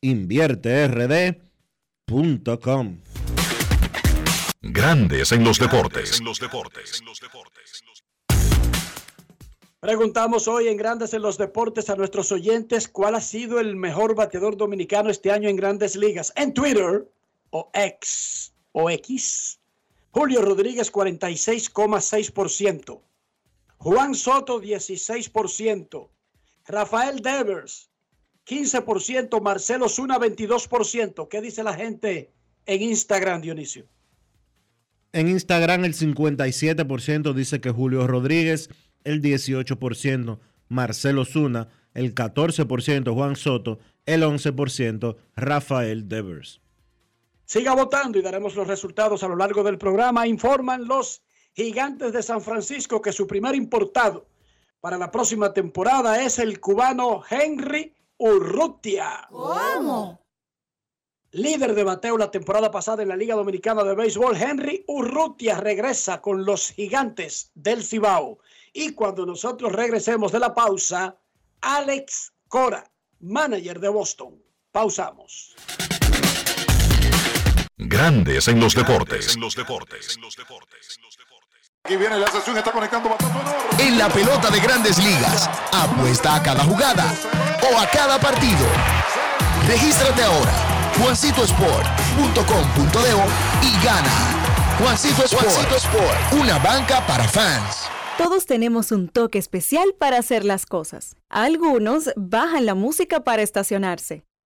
invierterd.com. Grandes en los deportes. Preguntamos hoy en Grandes en los Deportes a nuestros oyentes cuál ha sido el mejor bateador dominicano este año en Grandes Ligas. En Twitter o X o X, Julio Rodríguez 46,6%, Juan Soto 16%, Rafael Devers 15%, Marcelo Zuna 22%. ¿Qué dice la gente en Instagram, Dionisio? En Instagram el 57% dice que Julio Rodríguez, el 18% Marcelo Zuna, el 14% Juan Soto, el 11% Rafael Devers. Siga votando y daremos los resultados a lo largo del programa. Informan los gigantes de San Francisco que su primer importado para la próxima temporada es el cubano Henry Urrutia. ¿Cómo? Líder de bateo la temporada pasada en la Liga Dominicana de Béisbol, Henry Urrutia regresa con los gigantes del Cibao. Y cuando nosotros regresemos de la pausa, Alex Cora, manager de Boston. Pausamos. Grandes en los deportes. En los deportes. Aquí viene la sesión, está conectando bastante En la pelota de grandes ligas, apuesta a cada jugada o a cada partido. Regístrate ahora, juancitosport.com.de y gana. Juancito Sport, Juancito Sport, una banca para fans. Todos tenemos un toque especial para hacer las cosas. Algunos bajan la música para estacionarse.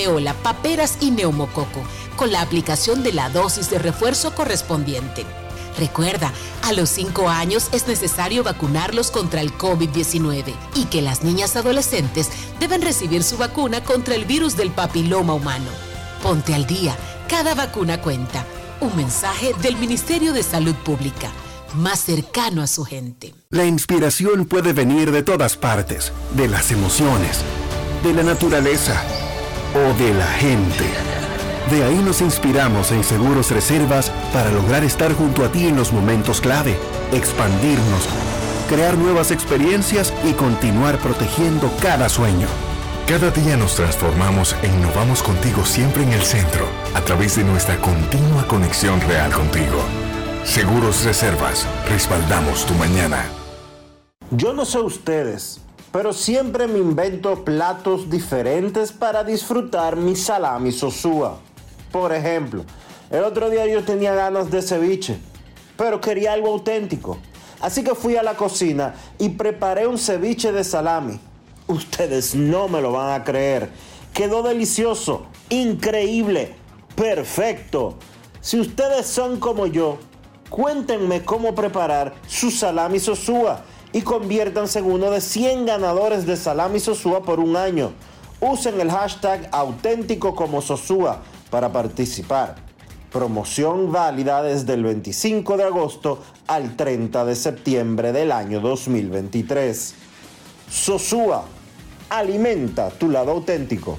rubeola, paperas y neumococo, con la aplicación de la dosis de refuerzo correspondiente. Recuerda, a los 5 años es necesario vacunarlos contra el COVID-19 y que las niñas adolescentes deben recibir su vacuna contra el virus del papiloma humano. Ponte al día, cada vacuna cuenta. Un mensaje del Ministerio de Salud Pública, más cercano a su gente. La inspiración puede venir de todas partes, de las emociones, de la naturaleza o de la gente. De ahí nos inspiramos en Seguros Reservas para lograr estar junto a ti en los momentos clave, expandirnos, crear nuevas experiencias y continuar protegiendo cada sueño. Cada día nos transformamos e innovamos contigo siempre en el centro, a través de nuestra continua conexión real contigo. Seguros Reservas, respaldamos tu mañana. Yo no sé ustedes, pero siempre me invento platos diferentes para disfrutar mi salami sosúa. Por ejemplo, el otro día yo tenía ganas de ceviche, pero quería algo auténtico. Así que fui a la cocina y preparé un ceviche de salami. Ustedes no me lo van a creer. Quedó delicioso, increíble, perfecto. Si ustedes son como yo, cuéntenme cómo preparar su salami sosúa y conviértanse en uno de 100 ganadores de salami sosúa por un año. Usen el hashtag auténtico como sosúa para participar. Promoción válida desde el 25 de agosto al 30 de septiembre del año 2023. Sosúa, alimenta tu lado auténtico.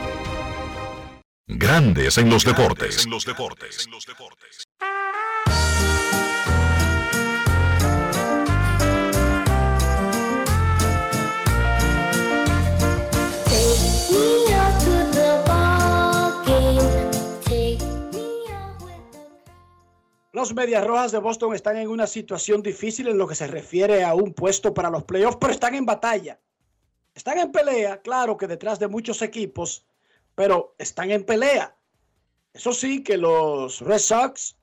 Grandes en los deportes. En los deportes. Los Medias Rojas de Boston están en una situación difícil en lo que se refiere a un puesto para los playoffs, pero están en batalla. Están en pelea, claro que detrás de muchos equipos, pero están en pelea. Eso sí, que los Red Sox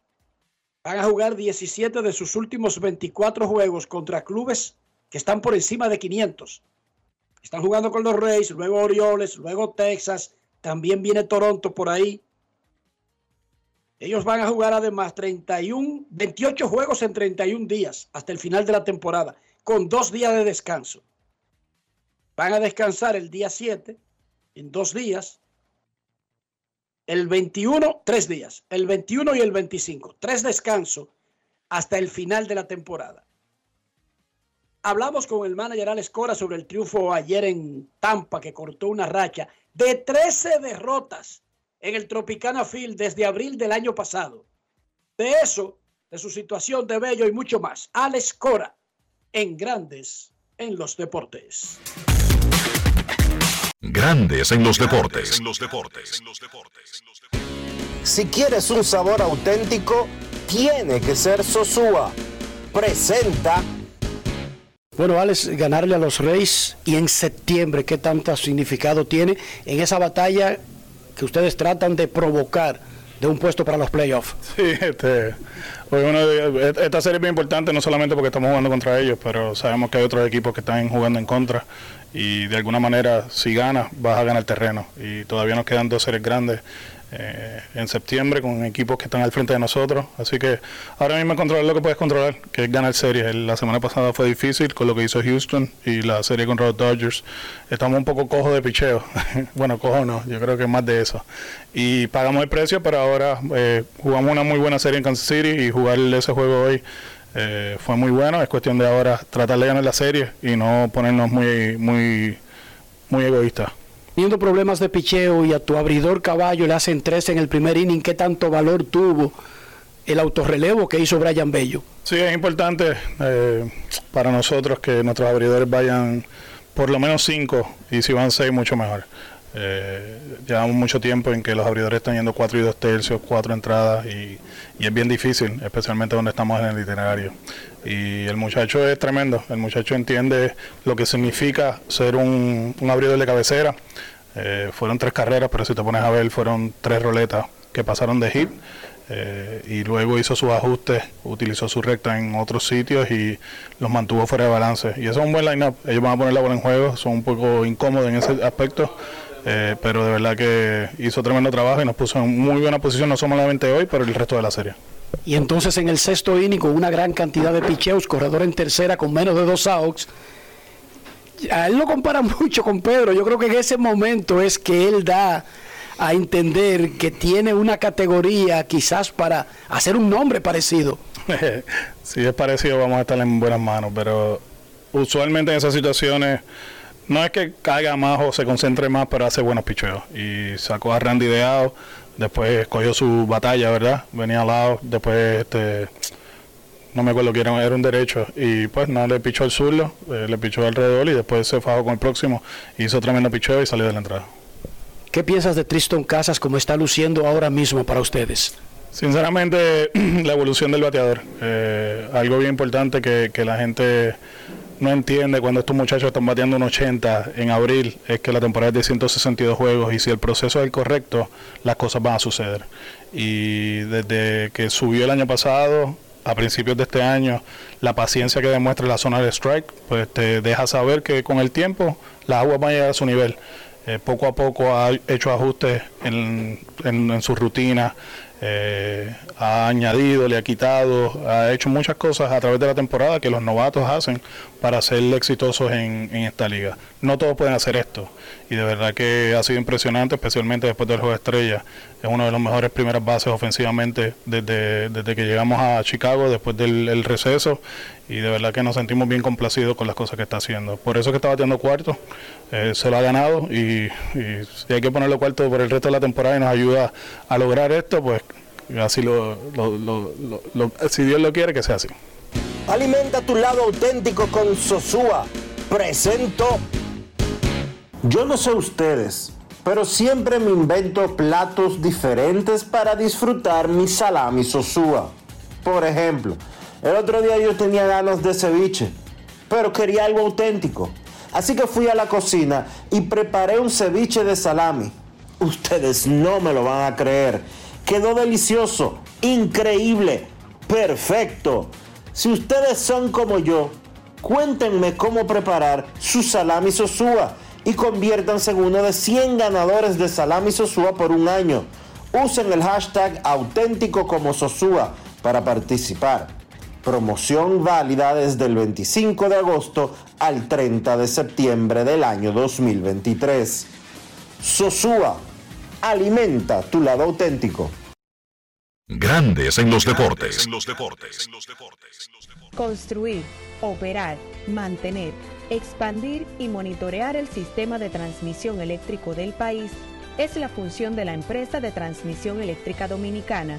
van a jugar 17 de sus últimos 24 juegos contra clubes que están por encima de 500. Están jugando con los Rays, luego Orioles, luego Texas, también viene Toronto por ahí. Ellos van a jugar además 31, 28 juegos en 31 días hasta el final de la temporada, con dos días de descanso. Van a descansar el día 7, en dos días. El 21, tres días. El 21 y el 25. Tres descansos hasta el final de la temporada. Hablamos con el manager Alex Cora sobre el triunfo ayer en Tampa que cortó una racha de 13 derrotas en el Tropicana Field desde abril del año pasado. De eso, de su situación de Bello y mucho más. Alex Cora en Grandes en los Deportes. Grandes en los deportes. Si quieres un sabor auténtico, tiene que ser Sosúa. Presenta. Bueno, Alex, ganarle a los Reyes y en septiembre, ¿qué tanto significado tiene en esa batalla que ustedes tratan de provocar de un puesto para los playoffs? Sí, este, pues bueno, esta serie es bien importante, no solamente porque estamos jugando contra ellos, pero sabemos que hay otros equipos que están jugando en contra y de alguna manera si ganas vas a ganar terreno y todavía nos quedan dos series grandes eh, en septiembre con equipos que están al frente de nosotros. Así que ahora mismo controlar lo que puedes controlar, que es ganar series. La semana pasada fue difícil con lo que hizo Houston y la serie contra los Dodgers. Estamos un poco cojos de picheo. bueno, cojo no, yo creo que es más de eso. Y pagamos el precio, pero ahora eh, jugamos una muy buena serie en Kansas City y jugar ese juego hoy. Eh, fue muy bueno, es cuestión de ahora tratar de ganar la serie y no ponernos muy, muy, muy egoístas teniendo problemas de picheo y a tu abridor caballo le hacen tres en el primer inning, ¿qué tanto valor tuvo el autorrelevo que hizo Brian Bello? Sí, es importante eh, para nosotros que nuestros abridores vayan por lo menos cinco y si van seis, mucho mejor. Eh, llevamos mucho tiempo en que los abridores están yendo cuatro y dos tercios, cuatro entradas y, es bien difícil, especialmente donde estamos en el itinerario. Y el muchacho es tremendo, el muchacho entiende lo que significa ser un, abridor de cabecera. Eh, fueron tres carreras, pero si te pones a ver, fueron tres roletas que pasaron de hit. Eh, y luego hizo sus ajustes, utilizó su recta en otros sitios y los mantuvo fuera de balance. Y eso es un buen line-up. Ellos van a poner la bola en juego, son un poco incómodos en ese aspecto, eh, pero de verdad que hizo tremendo trabajo y nos puso en muy buena posición, no solamente hoy, pero el resto de la serie. Y entonces en el sexto inning, con una gran cantidad de picheos, corredor en tercera con menos de dos outs, a él lo compara mucho con Pedro. Yo creo que en ese momento es que él da a entender que tiene una categoría quizás para hacer un nombre parecido. si es parecido, vamos a estar en buenas manos, pero usualmente en esas situaciones no es que caiga más o se concentre más, pero hace buenos picheos. Y sacó a Randy Deao, después escogió su batalla, ¿verdad? Venía al lado, después este no me acuerdo que era, era un derecho y pues no le pichó el zurdo, eh, le pichó alrededor y después se fajó con el próximo, hizo tremendo picheo y salió de la entrada. ¿Qué piensas de Tristan Casas como está luciendo ahora mismo para ustedes? Sinceramente, la evolución del bateador. Eh, algo bien importante que, que la gente no entiende cuando estos muchachos están bateando un 80 en abril es que la temporada es de 162 juegos y si el proceso es el correcto, las cosas van a suceder. Y desde que subió el año pasado, a principios de este año, la paciencia que demuestra la zona de strike, pues te deja saber que con el tiempo las aguas van a llegar a su nivel. Eh, poco a poco ha hecho ajustes en, en su rutina, eh, ha añadido, le ha quitado, ha hecho muchas cosas a través de la temporada que los novatos hacen para ser exitosos en, esta liga. No todos pueden hacer esto y de verdad que ha sido impresionante, especialmente después del juego de estrella. Es uno de los mejores primeras bases ofensivamente desde, desde que llegamos a Chicago, después del receso y de verdad que nos sentimos bien complacidos con las cosas que está haciendo. Por eso que está bateando cuarto, eh, se lo ha ganado y, si hay que ponerlo cuarto por el resto de la temporada y nos ayuda a lograr esto, pues así lo, si Dios lo quiere que sea así. Alimenta tu lado auténtico con Sosúa. Presento. Yo no sé ustedes, pero siempre me invento platos diferentes para disfrutar mi salami Sosúa. Por ejemplo, el otro día yo tenía ganas de ceviche, pero quería algo auténtico. Así que fui a la cocina y preparé un ceviche de salami. Ustedes no me lo van a creer. Quedó delicioso, increíble, perfecto. Si ustedes son como yo, cuéntenme cómo preparar su salami sosúa y conviértanse en uno de 100 ganadores de salami sosúa por un año. Usen el hashtag auténtico como sosúa para participar. Promoción válida desde el 25 de agosto al 30 de septiembre del año 2023. Sosúa, alimenta tu lado auténtico. Grandes en los deportes. Construir, operar, mantener, expandir y monitorear el sistema de transmisión eléctrico del país es la función de la empresa de transmisión eléctrica dominicana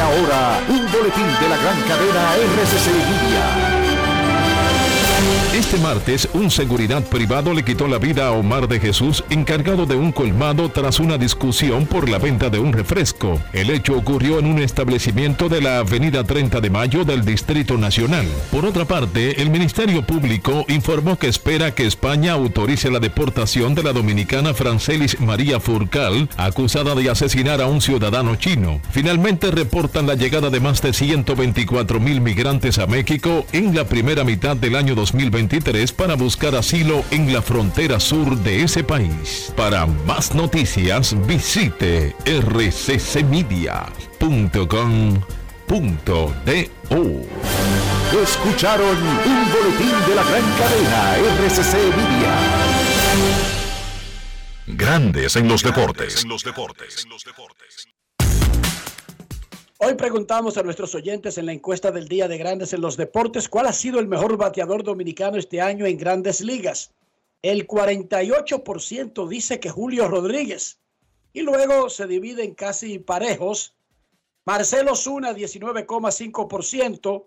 Ahora, un boletín de la gran cadena RCC Media. Este martes, un seguridad privado le quitó la vida a Omar de Jesús, encargado de un colmado tras una discusión por la venta de un refresco. El hecho ocurrió en un establecimiento de la Avenida 30 de Mayo del Distrito Nacional. Por otra parte, el Ministerio Público informó que espera que España autorice la deportación de la dominicana Francelis María Furcal, acusada de asesinar a un ciudadano chino. Finalmente reportan la llegada de más de 124 mil migrantes a México en la primera mitad del año 2023 para buscar asilo en la frontera sur de ese país. Para más noticias, visite rccmedia.com.do. Escucharon un boletín de la gran cadena RCC Media. Grandes en los deportes. Hoy preguntamos a nuestros oyentes en la encuesta del Día de Grandes en los Deportes cuál ha sido el mejor bateador dominicano este año en grandes ligas. El 48% dice que Julio Rodríguez. Y luego se dividen casi parejos. Marcelo Zuna 19,5%,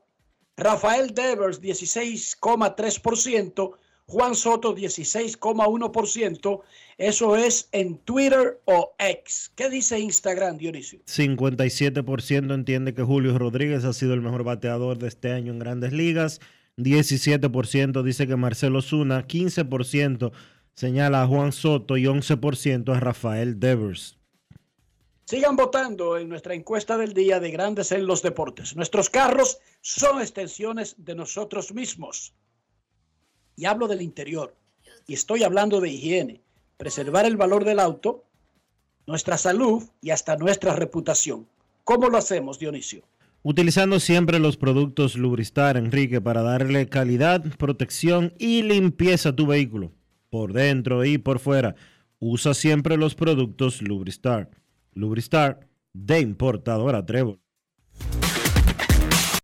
Rafael Devers 16,3%, Juan Soto 16,1%. Eso es en Twitter o X. ¿Qué dice Instagram, Dionisio? 57% entiende que Julio Rodríguez ha sido el mejor bateador de este año en grandes ligas. 17% dice que Marcelo Zuna. 15% señala a Juan Soto y 11% a Rafael Devers. Sigan votando en nuestra encuesta del día de Grandes en los Deportes. Nuestros carros son extensiones de nosotros mismos y hablo del interior. Y estoy hablando de higiene, preservar el valor del auto, nuestra salud y hasta nuestra reputación. ¿Cómo lo hacemos, Dionisio? Utilizando siempre los productos Lubristar, Enrique, para darle calidad, protección y limpieza a tu vehículo, por dentro y por fuera. Usa siempre los productos Lubristar. Lubristar de importadora Trébol.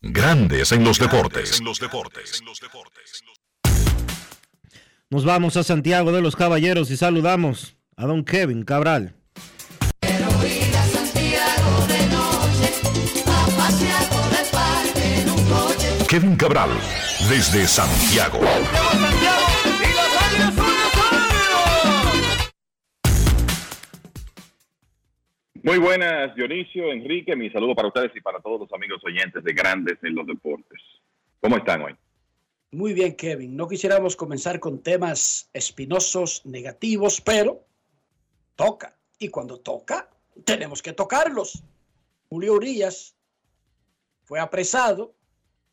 Grandes en los deportes. Nos vamos a Santiago de los Caballeros y saludamos a don Kevin Cabral. Quiero ir a Santiago de noche, a pasear por Kevin Cabral, desde Santiago. Muy buenas, Dionisio, Enrique, mi saludo para ustedes y para todos los amigos oyentes de Grandes en los Deportes. ¿Cómo están hoy? Muy bien, Kevin. No quisiéramos comenzar con temas espinosos, negativos, pero toca. Y cuando toca, tenemos que tocarlos. Julio Urias fue apresado,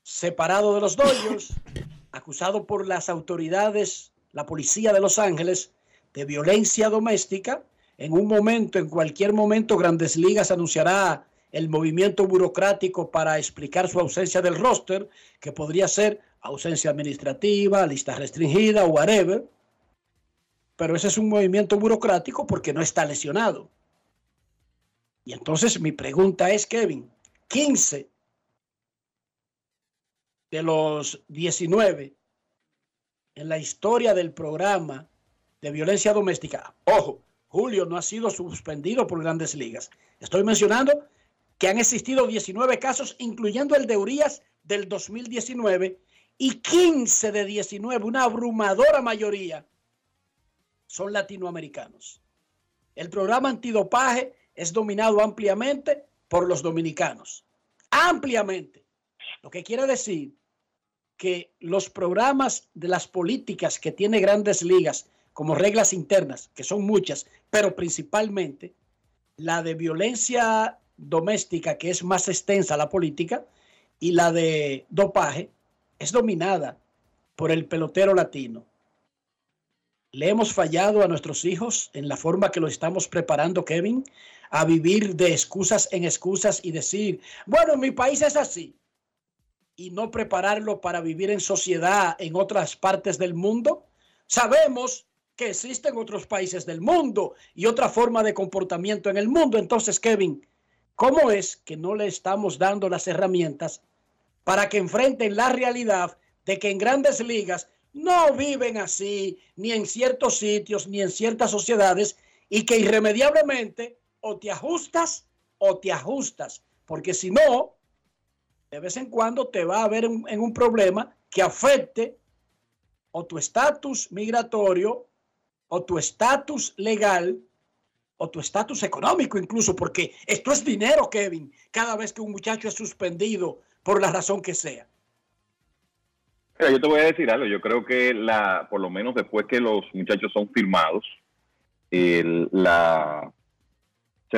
separado de los Dodgers, acusado por las autoridades, la policía de Los Ángeles, de violencia doméstica en un momento, en cualquier momento, Grandes Ligas anunciará el movimiento burocrático para explicar su ausencia del roster, que podría ser ausencia administrativa, lista restringida whatever. Pero ese es un movimiento burocrático porque no está lesionado. Y entonces mi pregunta es, Kevin, 15 de los 19 en la historia del programa de violencia doméstica, ojo, Julio no ha sido suspendido por grandes ligas. Estoy mencionando que han existido 19 casos, incluyendo el de Urias del 2019, y 15 de 19, una abrumadora mayoría, son latinoamericanos. El programa antidopaje es dominado ampliamente por los dominicanos. Ampliamente. Lo que quiere decir que los programas de las políticas que tiene grandes ligas como reglas internas, que son muchas, pero principalmente la de violencia doméstica, que es más extensa la política, y la de dopaje, es dominada por el pelotero latino. Le hemos fallado a nuestros hijos en la forma que lo estamos preparando, Kevin, a vivir de excusas en excusas y decir, bueno, mi país es así, y no prepararlo para vivir en sociedad en otras partes del mundo. Sabemos que existen otros países del mundo y otra forma de comportamiento en el mundo. Entonces, Kevin, ¿cómo es que no le estamos dando las herramientas para que enfrenten la realidad de que en grandes ligas no viven así, ni en ciertos sitios, ni en ciertas sociedades, y que irremediablemente o te ajustas o te ajustas, porque si no, de vez en cuando te va a haber en un problema que afecte o tu estatus migratorio o tu estatus legal o tu estatus económico incluso, porque esto es dinero, Kevin, cada vez que un muchacho es suspendido por la razón que sea. yo te voy a decir algo, yo creo que la, por lo menos después que los muchachos son firmados, se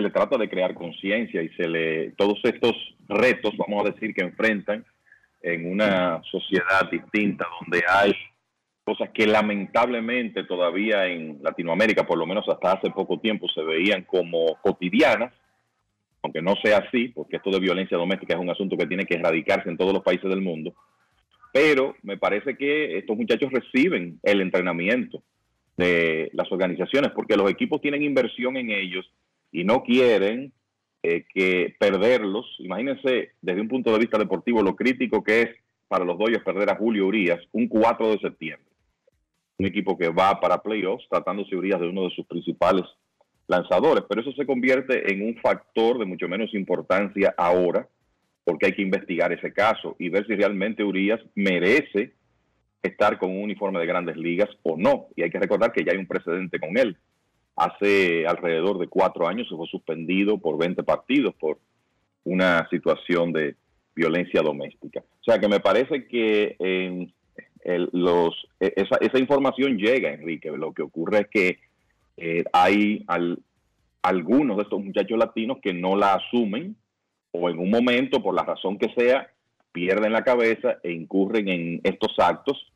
le trata de crear conciencia y se le, todos estos retos, vamos a decir, que enfrentan en una sociedad distinta donde hay cosas que lamentablemente todavía en Latinoamérica, por lo menos hasta hace poco tiempo, se veían como cotidianas, aunque no sea así, porque esto de violencia doméstica es un asunto que tiene que erradicarse en todos los países del mundo, pero me parece que estos muchachos reciben el entrenamiento de las organizaciones, porque los equipos tienen inversión en ellos y no quieren eh, que perderlos. Imagínense desde un punto de vista deportivo lo crítico que es para los Dodgers perder a Julio Urias un 4 de septiembre un equipo que va para playoffs, tratándose Urias de uno de sus principales lanzadores. Pero eso se convierte en un factor de mucho menos importancia ahora, porque hay que investigar ese caso y ver si realmente Urias merece estar con un uniforme de grandes ligas o no. Y hay que recordar que ya hay un precedente con él. Hace alrededor de cuatro años se fue suspendido por 20 partidos por una situación de violencia doméstica. O sea que me parece que en los, e, esa, esa, información llega, Enrique. Lo que ocurre es que eh, hay algunos de estos muchachos latinos que no la asumen o en un momento, por la razón que sea, pierden la cabeza e incurren en estos actos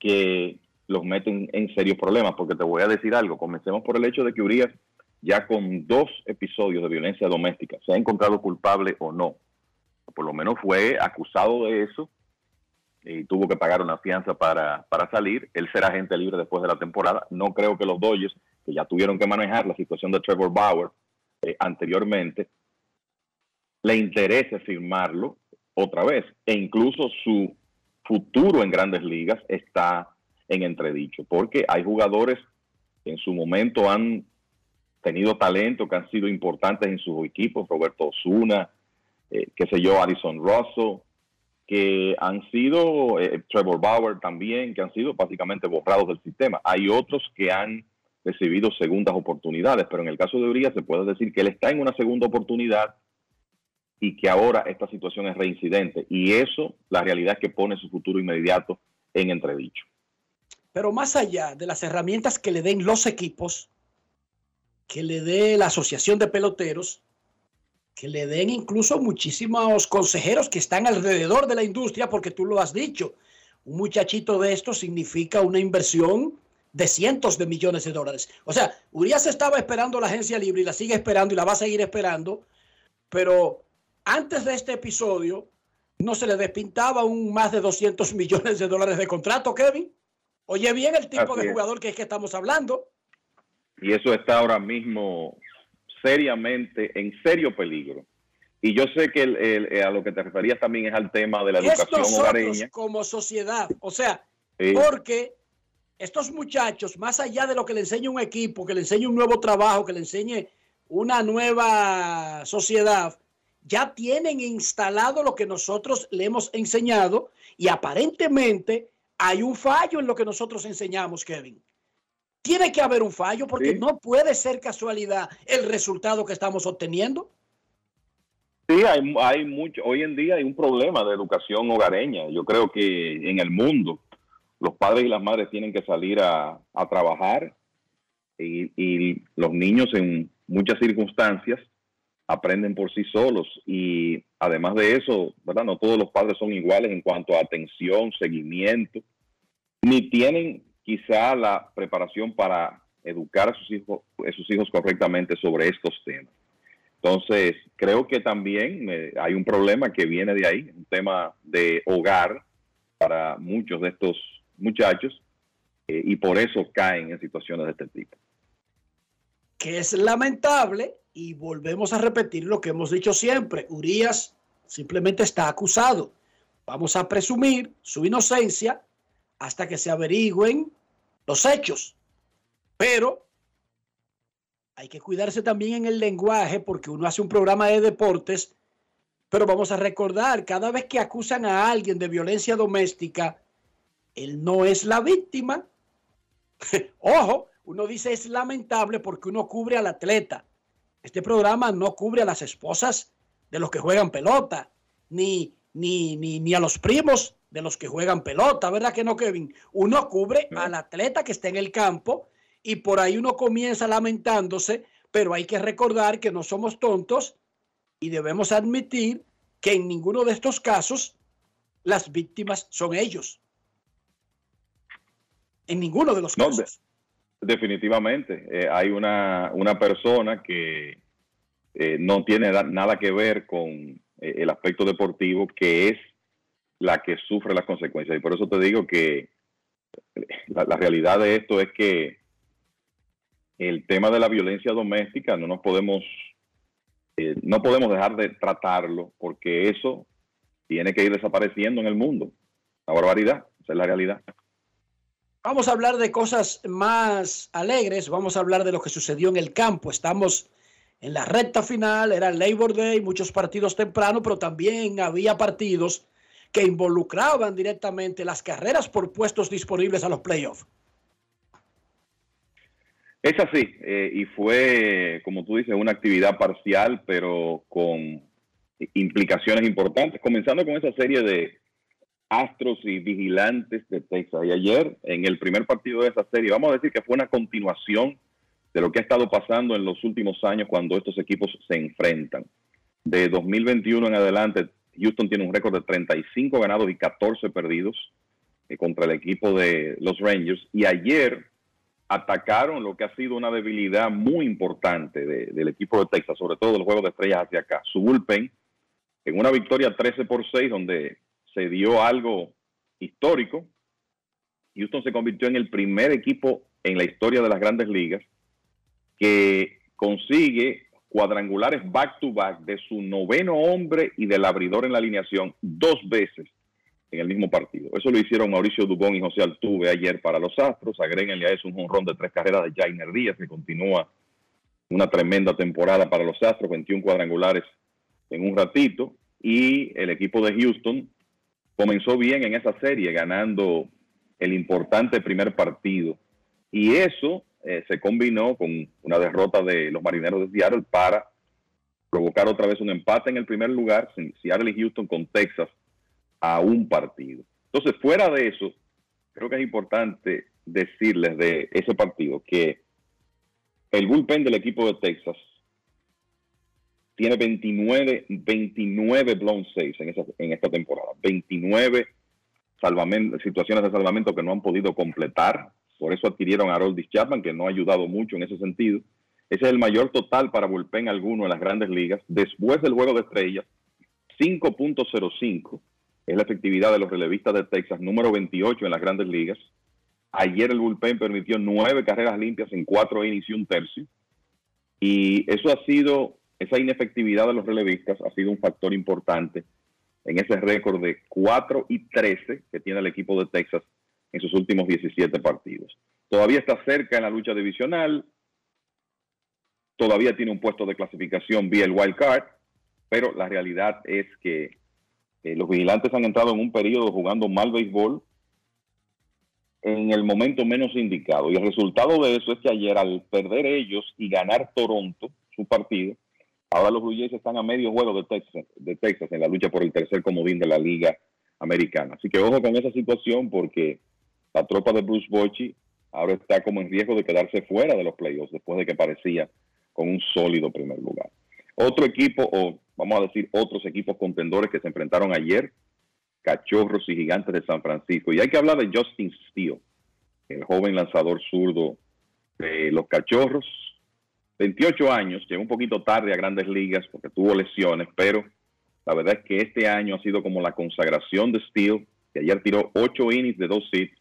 que los meten en serios problemas. Porque te voy a decir algo, comencemos por el hecho de que Urias ya con dos episodios de violencia doméstica, se ha encontrado culpable o no, por lo menos fue acusado de eso y tuvo que pagar una fianza para, salir. Él será agente libre después de la temporada. No creo que los Dodgers, que ya tuvieron que manejar la situación de Trevor Bauer eh, anteriormente, le interese firmarlo otra vez. E incluso su futuro en grandes ligas está en entredicho, porque hay jugadores que en su momento han tenido talento, que han sido importantes en sus equipos, Roberto Osuna, eh, qué sé yo, Addison Russell, que han sido, eh, Trevor Bauer también, que han sido básicamente borrados del sistema. Hay otros que han recibido segundas oportunidades, pero en el caso de Urias se puede decir que él está en una segunda oportunidad y que ahora esta situación es reincidente. Y eso, la realidad que pone su futuro inmediato en entredicho. Pero más allá de las herramientas que le den los equipos, que le dé la Asociación de Peloteros, que le den incluso muchísimos consejeros que están alrededor de la industria, porque tú lo has dicho, un muchachito de esto significa una inversión de cientos de millones de dólares. O sea, Urias estaba esperando la agencia libre y la sigue esperando y la va a seguir esperando, pero antes de este episodio no se le despintaba un más de 200 millones de dólares de contrato, Kevin. Oye bien el tipo Así de es. jugador que es que estamos hablando. Y eso está ahora mismo seriamente, en serio peligro. Y yo sé que el- el- eh, a lo que te referías también es al tema de la Y educación nosotros hogareña. como sociedad. O sea, Sí. porque estos muchachos, más allá de lo que le enseñe un equipo, que le enseñe un nuevo trabajo, que le enseñe una nueva sociedad, ya tienen instalado lo que nosotros le hemos enseñado y aparentemente hay un fallo en lo que nosotros enseñamos, Kevin. Tiene que haber un fallo porque Sí. no puede ser casualidad el resultado que estamos obteniendo. Sí, hay, hay mucho, hoy en día hay un problema de educación hogareña. Yo creo que en el mundo los padres y las madres tienen que salir a, trabajar y, los niños en muchas circunstancias aprenden por sí solos y además de eso, ¿verdad? No todos los padres son iguales en cuanto a atención, seguimiento, ni tienen quizá la preparación para educar a sus hijos, a sus hijos correctamente sobre estos temas. Entonces, creo que también hay un problema que viene de ahí, un tema de hogar para muchos de estos muchachos eh, y por eso caen en situaciones de este tipo. que es lamentable y volvemos a repetir lo que hemos dicho siempre. Urias simplemente está acusado. Vamos a presumir su inocencia hasta que se averigüen los hechos. Pero hay que cuidarse también en el lenguaje porque uno hace un programa de deportes, pero vamos a recordar, cada vez que acusan a alguien de violencia doméstica, él no es la víctima. Ojo, uno dice es lamentable porque uno cubre al atleta. Este programa no cubre a las esposas de los que juegan pelota, ni, ni, ni, ni a los primos de los que juegan pelota, ¿verdad que no, Kevin? Uno cubre al atleta que está en el campo y por ahí uno comienza lamentándose, pero hay que recordar que no somos tontos y debemos admitir que en ninguno de estos casos las víctimas son ellos. En ninguno de los No, casos. de- definitivamente, eh, hay una, una persona que eh, no tiene da- nada que ver con eh, el aspecto deportivo, que es la que sufre las consecuencias. Y por eso te digo que la, la realidad de esto es que el tema de la violencia doméstica no nos podemos, eh, no podemos dejar de tratarlo, porque eso tiene que ir desapareciendo en el mundo. La barbaridad, esa es la realidad. Vamos a hablar de cosas más alegres, vamos a hablar de lo que sucedió en el campo. Estamos en la recta final, era Labor Day, muchos partidos temprano, pero también había partidos que involucraban directamente las carreras por puestos disponibles a los playoffs. Es así, eh, y fue, como tú dices, una actividad parcial, pero con implicaciones importantes, comenzando con esa serie de Astros y Vigilantes de Texas. Y ayer, en el primer partido de esa serie, vamos a decir que fue una continuación de lo que ha estado pasando en los últimos años cuando estos equipos se enfrentan. De 2021 en adelante, Houston tiene un récord de 35 ganados y 14 perdidos eh, contra el equipo de los Rangers. Y ayer atacaron lo que ha sido una debilidad muy importante de- del equipo de Texas, sobre todo del juego de estrellas hacia acá. Su bullpen, en una victoria 13 por 6, donde se dio algo histórico, Houston se convirtió en el primer equipo en la historia de las grandes ligas que consigue cuadrangulares back to back de su noveno hombre y del abridor en la alineación dos veces en el mismo partido. Eso lo hicieron Mauricio Dubón y José Altuve ayer para los Astros. Agréguenle a eso un jonrón de tres carreras de Jainer Díaz, que continúa una tremenda temporada para los Astros, 21 cuadrangulares en un ratito. Y el equipo de Houston comenzó bien en esa serie, ganando el importante primer partido. Y eso eh, se combinó con una derrota de los marineros de Seattle para provocar otra vez un empate en el primer lugar, Seattle y Houston con Texas a un partido. Entonces, fuera de eso, creo que es importante decirles de ese partido que el bullpen del equipo de Texas tiene 29, 29 blown saves en, esa, en esta temporada. 29 situaciones de salvamento que no han podido completar. Por eso adquirieron a Harold Chapman, que no ha ayudado mucho en ese sentido. Ese es el mayor total para bullpen alguno en las grandes ligas. Después del juego de estrellas, 5.05 es la efectividad de los relevistas de Texas, número 28 en las grandes ligas. Ayer el bullpen permitió nueve carreras limpias en cuatro innings y un tercio. Y eso ha sido, esa inefectividad de los relevistas ha sido un factor importante en ese récord de 4 y 13 que tiene el equipo de Texas en sus últimos 17 partidos. Todavía está cerca en la lucha divisional, todavía tiene un puesto de clasificación vía el wild card, pero la realidad es que eh, los vigilantes han entrado en un periodo jugando mal béisbol en el momento menos indicado. Y el resultado de eso es que ayer al perder ellos y ganar Toronto, su partido, ahora los Blue Jays están a medio juego de Texas, de Texas en la lucha por el tercer comodín de la Liga Americana. Así que ojo con esa situación porque la tropa de Bruce Bochy ahora está como en riesgo de quedarse fuera de los playoffs después de que parecía con un sólido primer lugar. Otro equipo, o vamos a decir otros equipos contendores que se enfrentaron ayer, Cachorros y Gigantes de San Francisco. Y hay que hablar de Justin Steele, el joven lanzador zurdo de los Cachorros. 28 años, llegó un poquito tarde a grandes ligas porque tuvo lesiones, pero la verdad es que este año ha sido como la consagración de Steele, que ayer tiró 8 innings de 2 hits,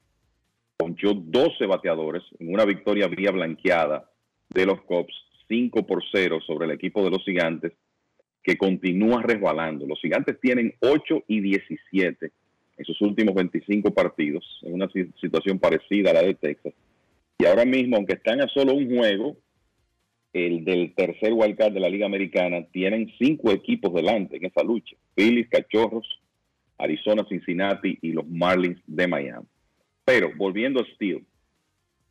ponchó 12 bateadores en una victoria vía blanqueada de los Cubs 5 por 0 sobre el equipo de los gigantes, que continúa resbalando. Los gigantes tienen 8 y 17 en sus últimos 25 partidos, en una situación parecida a la de Texas. Y ahora mismo, aunque están a solo un juego, el del tercer wildcard de la Liga Americana, tienen cinco equipos delante en esa lucha. Phillies, Cachorros, Arizona, Cincinnati y los Marlins de Miami. Pero volviendo a Steele,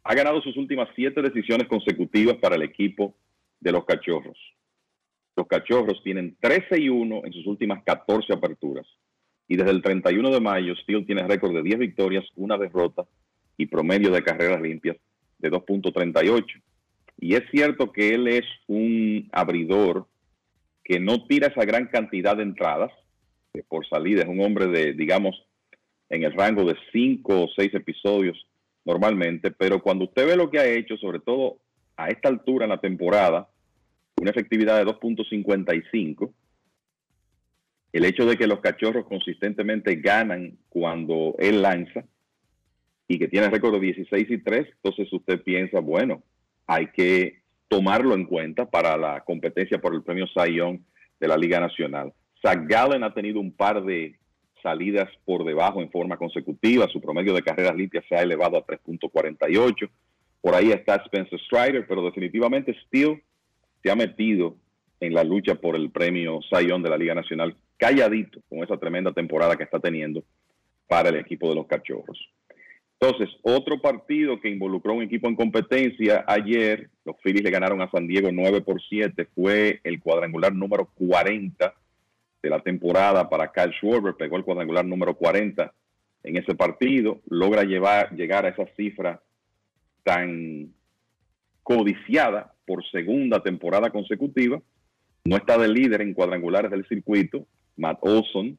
ha ganado sus últimas siete decisiones consecutivas para el equipo de los Cachorros. Los Cachorros tienen 13 y 1 en sus últimas 14 aperturas. Y desde el 31 de mayo, Steele tiene récord de 10 victorias, una derrota y promedio de carreras limpias de 2.38. Y es cierto que él es un abridor que no tira esa gran cantidad de entradas por salida. Es un hombre de, digamos, en el rango de 5 o 6 episodios normalmente. Pero cuando usted ve lo que ha hecho, sobre todo a esta altura en la temporada, una efectividad de 2.55. El hecho de que los cachorros consistentemente ganan cuando él lanza y que tiene récord de 16 y 3, entonces usted piensa, bueno, hay que tomarlo en cuenta para la competencia por el premio Sayón de la Liga Nacional. Zach Gallen ha tenido un par de salidas por debajo en forma consecutiva. Su promedio de carreras limpias se ha elevado a 3.48. Por ahí está Spencer Strider, pero definitivamente Steele se ha metido en la lucha por el premio Sayón de la Liga Nacional, calladito con esa tremenda temporada que está teniendo para el equipo de los Cachorros. Entonces, otro partido que involucró a un equipo en competencia ayer, los Phillies le ganaron a San Diego 9 por 7, fue el cuadrangular número 40 de la temporada para Kyle Schwarber, pegó el cuadrangular número 40 en ese partido, logra llevar, llegar a esa cifra tan codiciada por segunda temporada consecutiva. No está de líder en cuadrangulares del circuito. Matt Olson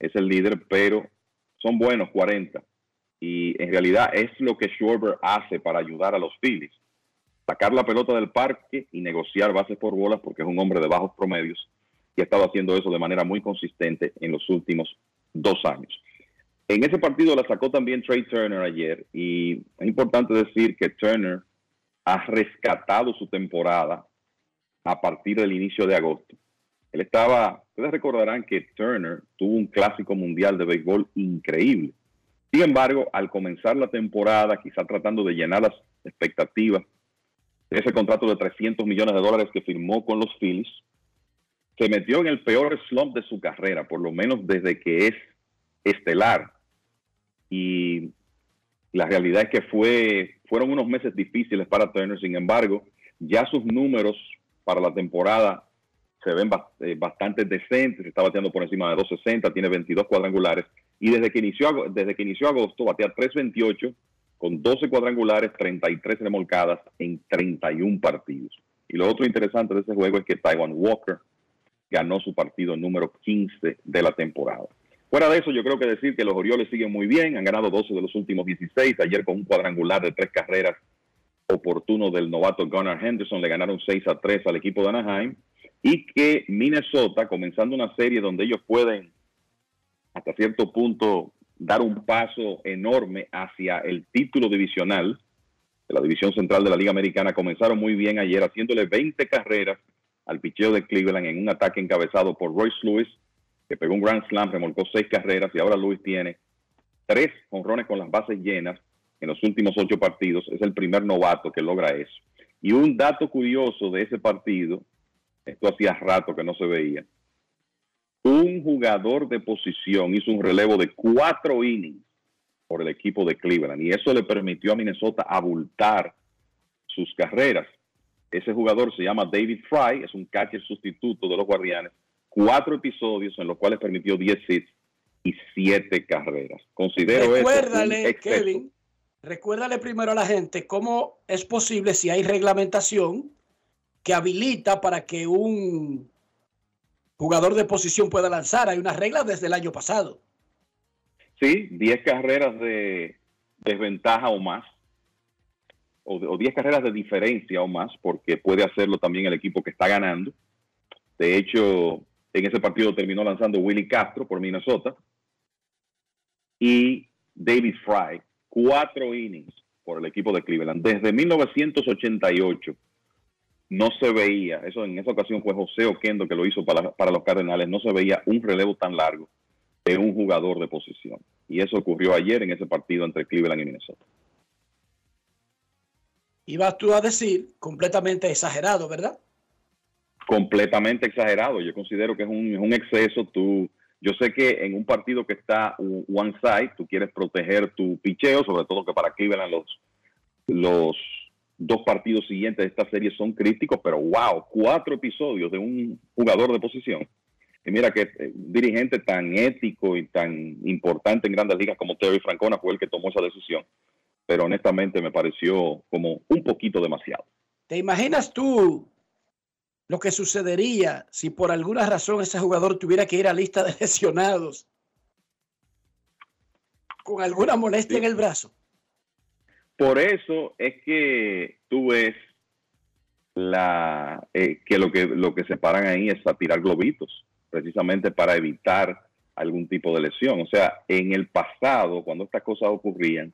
es el líder, pero son buenos 40. Y en realidad es lo que Schwarber hace para ayudar a los Phillies. Sacar la pelota del parque y negociar bases por bolas porque es un hombre de bajos promedios y ha estado haciendo eso de manera muy consistente en los últimos dos años. En ese partido la sacó también Trey Turner ayer y es importante decir que Turner ha rescatado su temporada a partir del inicio de agosto. Él estaba, ustedes recordarán que Turner tuvo un clásico mundial de béisbol increíble. Sin embargo, al comenzar la temporada, quizá tratando de llenar las expectativas de ese contrato de 300 millones de dólares que firmó con los Phillies, se metió en el peor slump de su carrera, por lo menos desde que es estelar. Y la realidad es que fue, fueron unos meses difíciles para Turner, sin embargo, ya sus números para la temporada se ven eh, bastante decentes, está bateando por encima de 260, tiene 22 cuadrangulares y desde que inició, desde que inició agosto batea 328 con 12 cuadrangulares, 33 remolcadas en 31 partidos. Y lo otro interesante de ese juego es que Taiwan Walker ganó su partido número 15 de la temporada. Fuera de eso, yo creo que decir que los Orioles siguen muy bien, han ganado 12 de los últimos 16, ayer con un cuadrangular de tres carreras oportuno del novato Gunnar Henderson, le ganaron 6 a 3 al equipo de Anaheim, y que Minnesota, comenzando una serie donde ellos pueden hasta cierto punto dar un paso enorme hacia el título divisional de la división central de la Liga Americana, comenzaron muy bien ayer haciéndole 20 carreras al picheo de Cleveland en un ataque encabezado por Royce Lewis, que pegó un Grand Slam, remolcó seis carreras y ahora Lewis tiene tres honrones con las bases llenas en los últimos ocho partidos. Es el primer novato que logra eso. Y un dato curioso de ese partido, esto hacía rato que no se veía, un jugador de posición hizo un relevo de cuatro innings por el equipo de Cleveland y eso le permitió a Minnesota abultar sus carreras. Ese jugador se llama David Fry, es un catcher sustituto de los Guardianes. Cuatro episodios en los cuales permitió 10 hits y 7 carreras. Considero Recuérdale, Kevin, recuérdale primero a la gente cómo es posible si hay reglamentación que habilita para que un jugador de posición pueda lanzar. Hay unas reglas desde el año pasado. Sí, 10 carreras de desventaja o más o 10 carreras de diferencia o más, porque puede hacerlo también el equipo que está ganando. De hecho, en ese partido terminó lanzando Willy Castro por Minnesota y David Fry, cuatro innings por el equipo de Cleveland. Desde 1988 no se veía, eso en esa ocasión fue José Oquendo que lo hizo para, para los Cardenales, no se veía un relevo tan largo de un jugador de posición. Y eso ocurrió ayer en ese partido entre Cleveland y Minnesota ibas tú a decir completamente exagerado, ¿verdad? Completamente exagerado. Yo considero que es un, exceso. Tú, yo sé que en un partido que está one side, tú quieres proteger tu picheo, sobre todo que para Cleveland los, los dos partidos siguientes de esta serie son críticos, pero wow, cuatro episodios de un jugador de posición. Y mira que eh, un dirigente tan ético y tan importante en grandes ligas como Terry Francona fue el que tomó esa decisión pero honestamente me pareció como un poquito demasiado. ¿Te imaginas tú lo que sucedería si por alguna razón ese jugador tuviera que ir a lista de lesionados con alguna molestia en el brazo? Por eso es que tú ves la, eh, que, lo que lo que se paran ahí es a tirar globitos, precisamente para evitar algún tipo de lesión. O sea, en el pasado, cuando estas cosas ocurrían,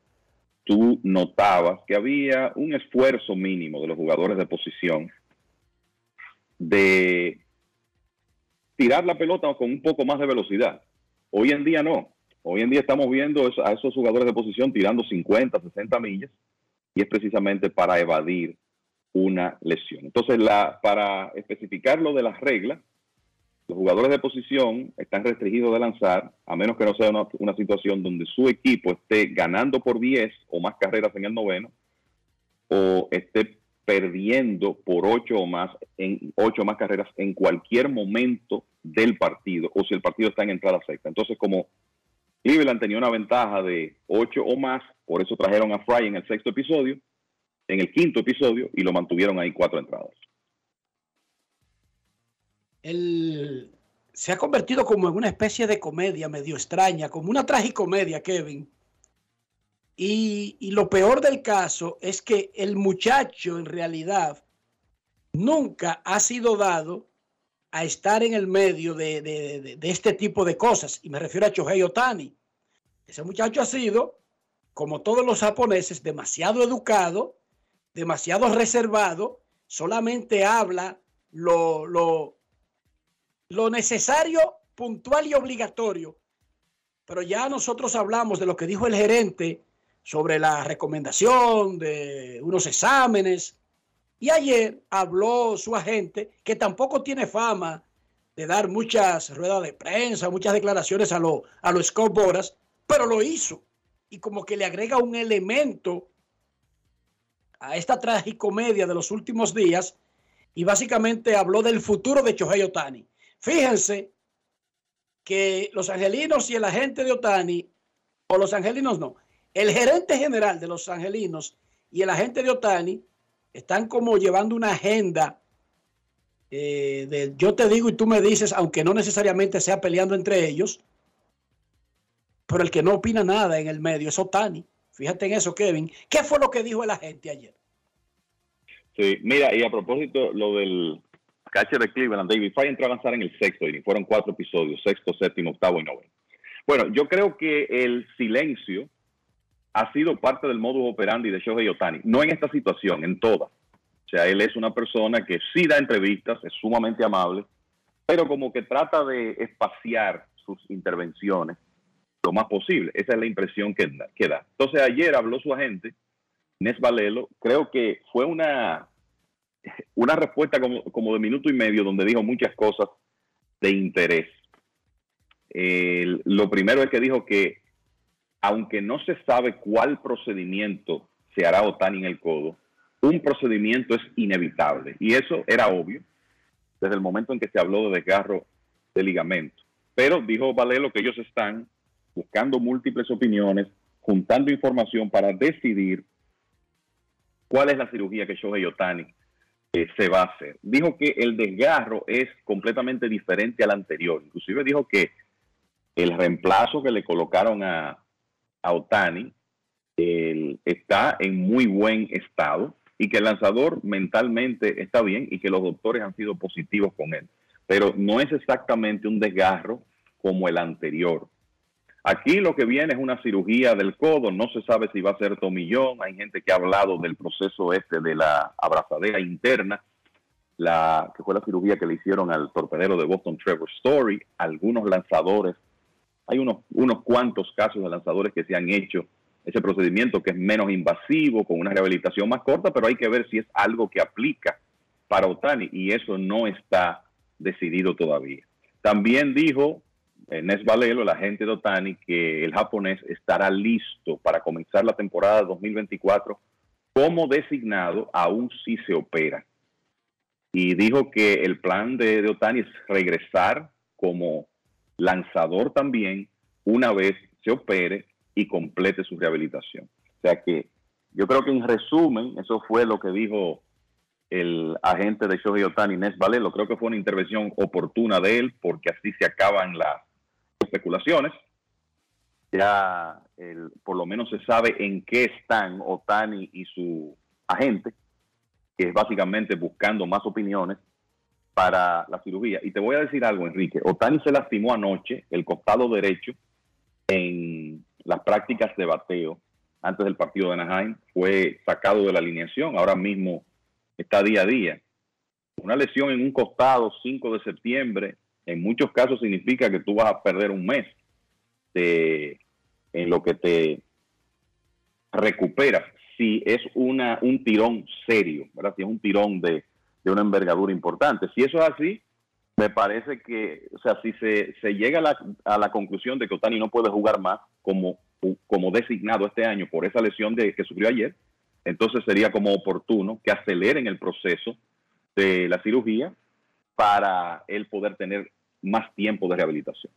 tú notabas que había un esfuerzo mínimo de los jugadores de posición de tirar la pelota con un poco más de velocidad. Hoy en día no. Hoy en día estamos viendo a esos jugadores de posición tirando 50, 60 millas y es precisamente para evadir una lesión. Entonces, para especificar lo de las reglas, los jugadores de posición están restringidos de lanzar, a menos que no sea una, situación donde su equipo esté ganando por 10 o más carreras en el noveno, o esté perdiendo por 8 o más en 8 o más carreras en cualquier momento del partido, o si el partido está en entrada sexta. Entonces, como Cleveland tenía una ventaja de 8 o más, por eso trajeron a Fry en el sexto episodio, en el quinto episodio, y lo mantuvieron ahí cuatro entradas se ha convertido como en una especie de comedia medio extraña, como una tragicomedia, Kevin. Y, lo peor del caso es que el muchacho en realidad nunca ha sido dado a estar en el medio de, este tipo de cosas. Y me refiero a Chohei Otani. Ese muchacho ha sido, como todos los japoneses, demasiado educado, demasiado reservado, solamente habla lo, lo, lo necesario, puntual y obligatorio. Pero ya nosotros hablamos de lo que dijo el gerente sobre la recomendación de unos exámenes. Y ayer habló su agente, que tampoco tiene fama de dar muchas ruedas de prensa, muchas declaraciones a los a los Scott Boras, pero lo hizo. Y como que le agrega un elemento a esta tragicomedia de los últimos días y básicamente habló del futuro de Chohei Otani. Fíjense que los angelinos y el agente de Otani, o los angelinos no, el gerente general de los angelinos y el agente de Otani están como llevando una agenda eh, de yo te digo y tú me dices, aunque no necesariamente sea peleando entre ellos, pero el que no opina nada en el medio es Otani. Fíjate en eso, Kevin. ¿Qué fue lo que dijo el agente ayer? Sí, mira, y a propósito, lo del catcher de Cleveland, David Fry entró a avanzar en el sexto y fueron cuatro episodios, sexto, séptimo, octavo y noveno. Bueno, yo creo que el silencio ha sido parte del modus operandi de Shohei Otani, no en esta situación, en todas. O sea, él es una persona que sí da entrevistas, es sumamente amable, pero como que trata de espaciar sus intervenciones lo más posible. Esa es la impresión que, da. Entonces ayer habló su agente, Nes Valelo, creo que fue una, una respuesta como, como de minuto y medio donde dijo muchas cosas de interés. lo primero es que dijo que aunque no se sabe cuál procedimiento se hará Otani en el codo, un procedimiento es inevitable. Y eso era obvio desde el momento en que se habló de desgarro de ligamento. Pero dijo Valelo que ellos están buscando múltiples opiniones, juntando información para decidir cuál es la cirugía que Shohei Otani eh, se va a hacer. Dijo que el desgarro es completamente diferente al anterior. Inclusive dijo que el reemplazo que le colocaron a, a Otani está en muy buen estado y que el lanzador mentalmente está bien y que los doctores han sido positivos con él. Pero no es exactamente un desgarro como el anterior. Aquí lo que viene es una cirugía del codo, no se sabe si va a ser tomillón, hay gente que ha hablado del proceso este de la abrazadera interna, la que fue la cirugía que le hicieron al torpedero de Boston Trevor Story, algunos lanzadores hay unos, unos cuantos casos de lanzadores que se han hecho ese procedimiento que es menos invasivo, con una rehabilitación más corta, pero hay que ver si es algo que aplica para Otani y eso no está decidido todavía. También dijo eh, Nes Valelo, el agente de Otani, que el japonés estará listo para comenzar la temporada 2024 como designado, aún si se opera. Y dijo que el plan de, de Otani es regresar como lanzador también una vez se opere y complete su rehabilitación. O sea que yo creo que en resumen, eso fue lo que dijo el agente de Shohei Otani, Nes Valelo. Creo que fue una intervención oportuna de él porque así se acaban las especulaciones. Ya por lo menos se sabe en qué están Otani y su agente, que es básicamente buscando más opiniones para la cirugía. Y te voy a decir algo, Enrique. Otani se lastimó anoche el costado derecho en las prácticas de bateo antes del partido de Anaheim. Fue sacado de la alineación. Ahora mismo está día a día. Una lesión en un costado 5 de septiembre, en muchos casos significa que tú vas a perder un mes de, en lo que te recuperas. Si es una, un tirón serio, ¿verdad? Si es un tirón de de una envergadura importante. Si eso es así, me parece que, o sea, si se, se llega a la, a la, conclusión de que Otani no puede jugar más como, como designado este año por esa lesión de, que sufrió ayer, entonces sería como oportuno que aceleren el proceso de la cirugía para él poder tener más tiempo de rehabilitación.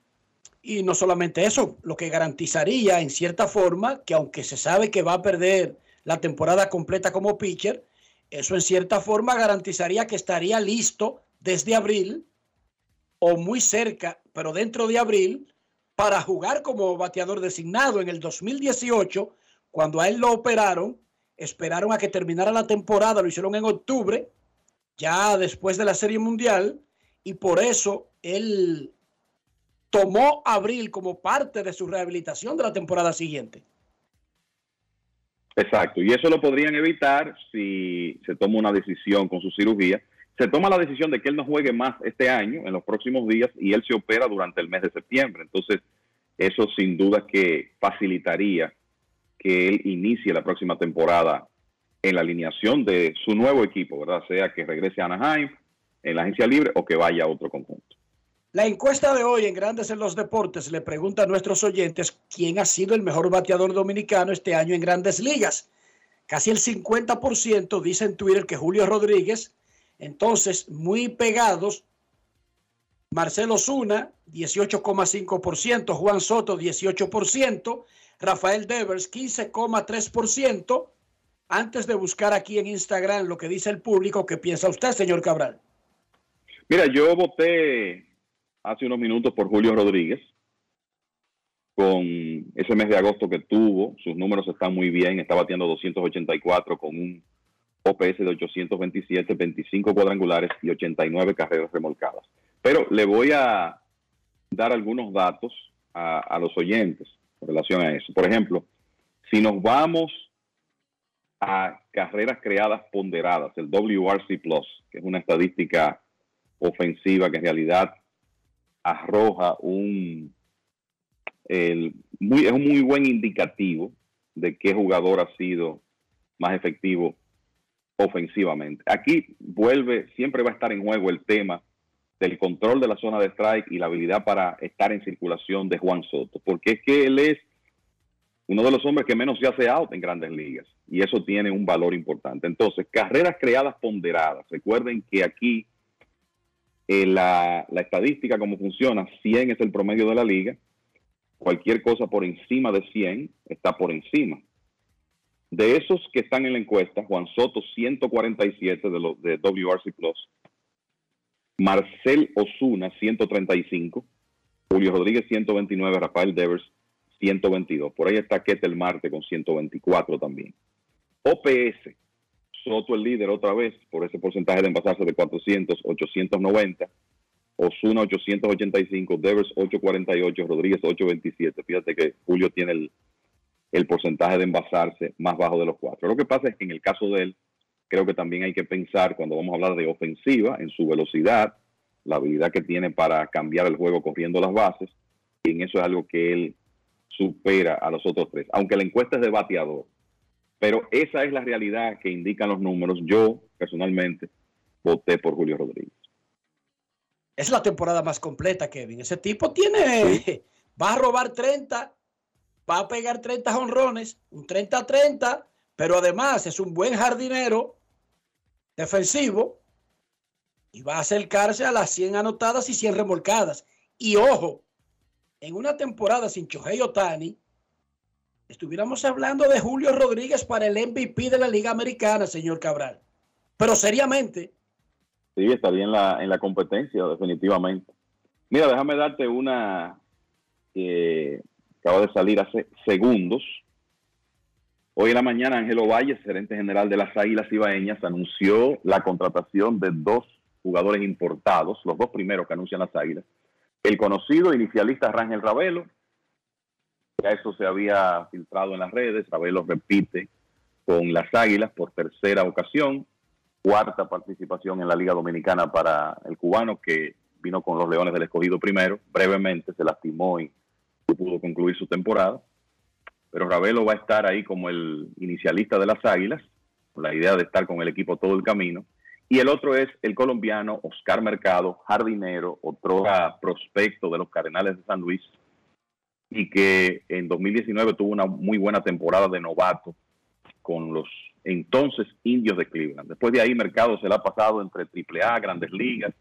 Y no solamente eso, lo que garantizaría en cierta forma que aunque se sabe que va a perder la temporada completa como pitcher, eso en cierta forma garantizaría que estaría listo desde abril o muy cerca, pero dentro de abril, para jugar como bateador designado en el 2018, cuando a él lo operaron, esperaron a que terminara la temporada, lo hicieron en octubre, ya después de la Serie Mundial, y por eso él tomó abril como parte de su rehabilitación de la temporada siguiente. Exacto, y eso lo podrían evitar si se toma una decisión con su cirugía. Se toma la decisión de que él no juegue más este año, en los próximos días, y él se opera durante el mes de septiembre. Entonces, eso sin duda que facilitaría que él inicie la próxima temporada en la alineación de su nuevo equipo, ¿verdad? Sea que regrese a Anaheim, en la agencia libre o que vaya a otro conjunto. La encuesta de hoy en Grandes en los Deportes le pregunta a nuestros oyentes quién ha sido el mejor bateador dominicano este año en Grandes Ligas. Casi el 50% dice en Twitter que Julio Rodríguez. Entonces, muy pegados, Marcelo Zuna, 18,5%, Juan Soto, 18%, Rafael Devers, 15,3%. Antes de buscar aquí en Instagram lo que dice el público, ¿qué piensa usted, señor Cabral? Mira, yo voté hace unos minutos por Julio Rodríguez con ese mes de agosto que tuvo. Sus números están muy bien. Está batiendo 284 con un OPS de 827, 25 cuadrangulares y 89 carreras remolcadas. Pero le voy a dar algunos datos a, los oyentes en relación a eso. Por ejemplo, si nos vamos a carreras creadas ponderadas, el WRC Plus, que es una estadística ofensiva que en realidad arroja un, el, muy, es un muy buen indicativo de qué jugador ha sido más efectivo ofensivamente. Aquí vuelve, siempre va a estar en juego el tema del control de la zona de strike y la habilidad para estar en circulación de Juan Soto, porque es que él es uno de los hombres que menos se hace out en grandes ligas y eso tiene un valor importante. Entonces, carreras creadas ponderadas. Recuerden que aquí eh, la, estadística, como funciona, 100 es el promedio de la liga. Cualquier cosa por encima de 100 está por encima. De esos que están en la encuesta, Juan Soto 147 de, de WRC Plus, Marcel Osuna 135, Julio Rodríguez 129, Rafael Devers 122. Por ahí está Ketel Marte con 124 también. OPS, Soto el líder otra vez por ese porcentaje de envasarse de 400, 890. Osuna 885, Devers 848, Rodríguez 827. Fíjate que Julio tiene el, el porcentaje de envasarse más bajo de los cuatro. Lo que pasa es que en el caso de él, creo que también hay que pensar cuando vamos a hablar de ofensiva, en su velocidad, la habilidad que tiene para cambiar el juego corriendo las bases, y en eso es algo que él supera a los otros tres, aunque la encuesta es de bateador. Pero esa es la realidad que indican los números. Yo, personalmente, voté por Julio Rodríguez. Es la temporada más completa, Kevin. Ese tipo tiene, sí. va a robar 30, va a pegar 30 honrones, un 30-30, pero además es un buen jardinero defensivo y va a acercarse a las 100 anotadas y 100 remolcadas. Y ojo, en una temporada sin Chohei Otani, estuviéramos hablando de Julio Rodríguez para el MVP de la Liga Americana, señor Cabral. Pero seriamente. Sí, estaría en la, en la competencia, definitivamente. Mira, déjame darte una que acaba de salir hace segundos. Hoy en la mañana, Ángelo Valle, gerente general de las Águilas Ibaeñas, anunció la contratación de dos jugadores importados, los dos primeros que anuncian las Águilas. El conocido inicialista Rangel Ravelo, ya eso se había filtrado en las redes, Ravelo repite con las Águilas por tercera ocasión, cuarta participación en la Liga Dominicana para el cubano que vino con los Leones del Escogido primero, brevemente se lastimó y no pudo concluir su temporada, pero Ravelo va a estar ahí como el inicialista de las Águilas, con la idea de estar con el equipo todo el camino, y el otro es el colombiano Oscar Mercado, jardinero, otro prospecto de los Cardenales de San Luis, y que en 2019 tuvo una muy buena temporada de novato con los entonces indios de Cleveland. Después de ahí, Mercado se le ha pasado entre AAA, grandes ligas,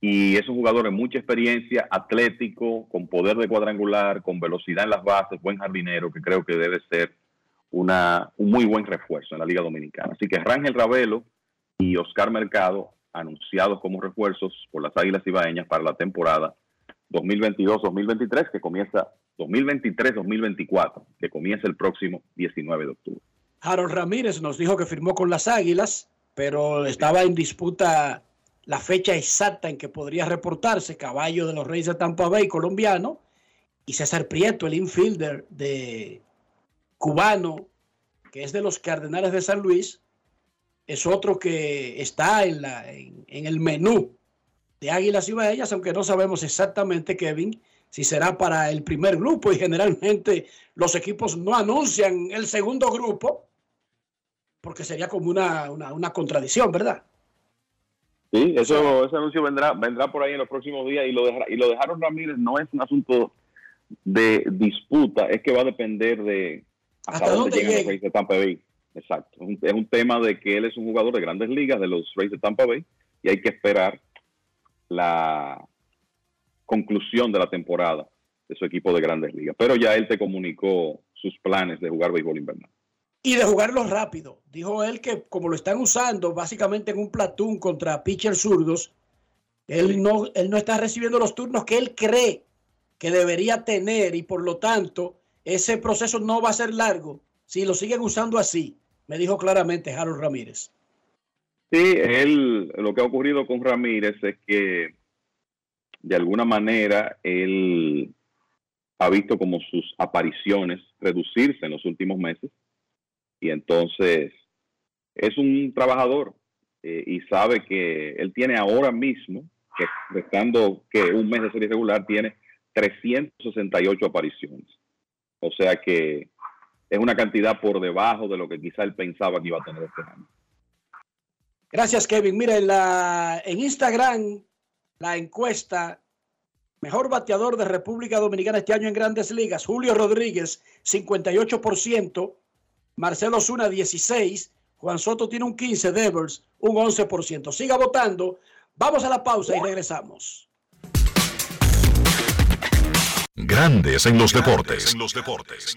y es un jugador de mucha experiencia, atlético, con poder de cuadrangular, con velocidad en las bases, buen jardinero, que creo que debe ser una, un muy buen refuerzo en la Liga Dominicana. Así que Rangel Ravelo y Oscar Mercado, anunciados como refuerzos por las Águilas Ibaeñas para la temporada 2022-2023, que comienza 2023-2024, que comienza el próximo 19 de octubre. Harold Ramírez nos dijo que firmó con las Águilas, pero estaba en disputa la fecha exacta en que podría reportarse caballo de los Reyes de Tampa Bay colombiano y César Prieto, el infielder de cubano, que es de los Cardenales de San Luis, es otro que está en, la, en, en el menú de Águilas y Baellas, aunque no sabemos exactamente, Kevin, si será para el primer grupo y generalmente los equipos no anuncian el segundo grupo porque sería como una, una, una contradicción, ¿verdad? Sí, eso, ese anuncio vendrá, vendrá por ahí en los próximos días y lo, dejará, y lo dejaron Ramírez no es un asunto de disputa, es que va a depender de hasta, dónde, llegan los Rays de Tampa Bay. Exacto. Es un, es un, tema de que él es un jugador de grandes ligas de los Rays de Tampa Bay y hay que esperar la conclusión de la temporada de su equipo de grandes ligas. Pero ya él te comunicó sus planes de jugar béisbol invernal y de jugarlo rápido. Dijo él que como lo están usando básicamente en un platoon contra pitchers zurdos, él no, él no está recibiendo los turnos que él cree que debería tener y por lo tanto ese proceso no va a ser largo si lo siguen usando así, me dijo claramente Harold Ramírez. Sí, él, lo que ha ocurrido con Ramírez es que de alguna manera él ha visto como sus apariciones reducirse en los últimos meses y entonces es un trabajador eh, y sabe que él tiene ahora mismo, que restando que un mes de serie regular, tiene 368 apariciones. O sea que es una cantidad por debajo de lo que quizá él pensaba que iba a tener este año. Gracias, Kevin. Mira, en, la, en Instagram, la encuesta, mejor bateador de República Dominicana este año en grandes ligas, Julio Rodríguez, 58%, Marcelo Zuna 16, Juan Soto tiene un 15, Devers un 11%. Siga votando. Vamos a la pausa y regresamos. Grandes en los deportes. En los deportes.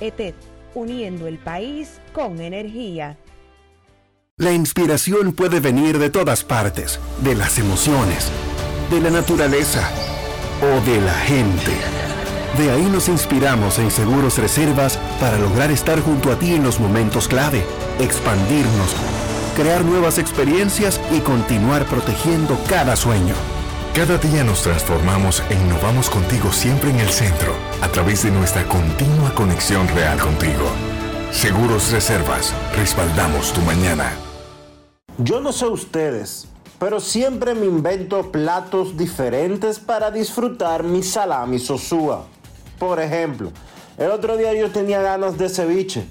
ETED, uniendo el país con energía. La inspiración puede venir de todas partes, de las emociones, de la naturaleza o de la gente. De ahí nos inspiramos en Seguros Reservas para lograr estar junto a ti en los momentos clave, expandirnos, crear nuevas experiencias y continuar protegiendo cada sueño. Cada día nos transformamos e innovamos contigo siempre en el centro, a través de nuestra continua conexión real contigo. Seguros Reservas, respaldamos tu mañana. Yo no sé ustedes, pero siempre me invento platos diferentes para disfrutar mi salami sosúa. Por ejemplo, el otro día yo tenía ganas de ceviche,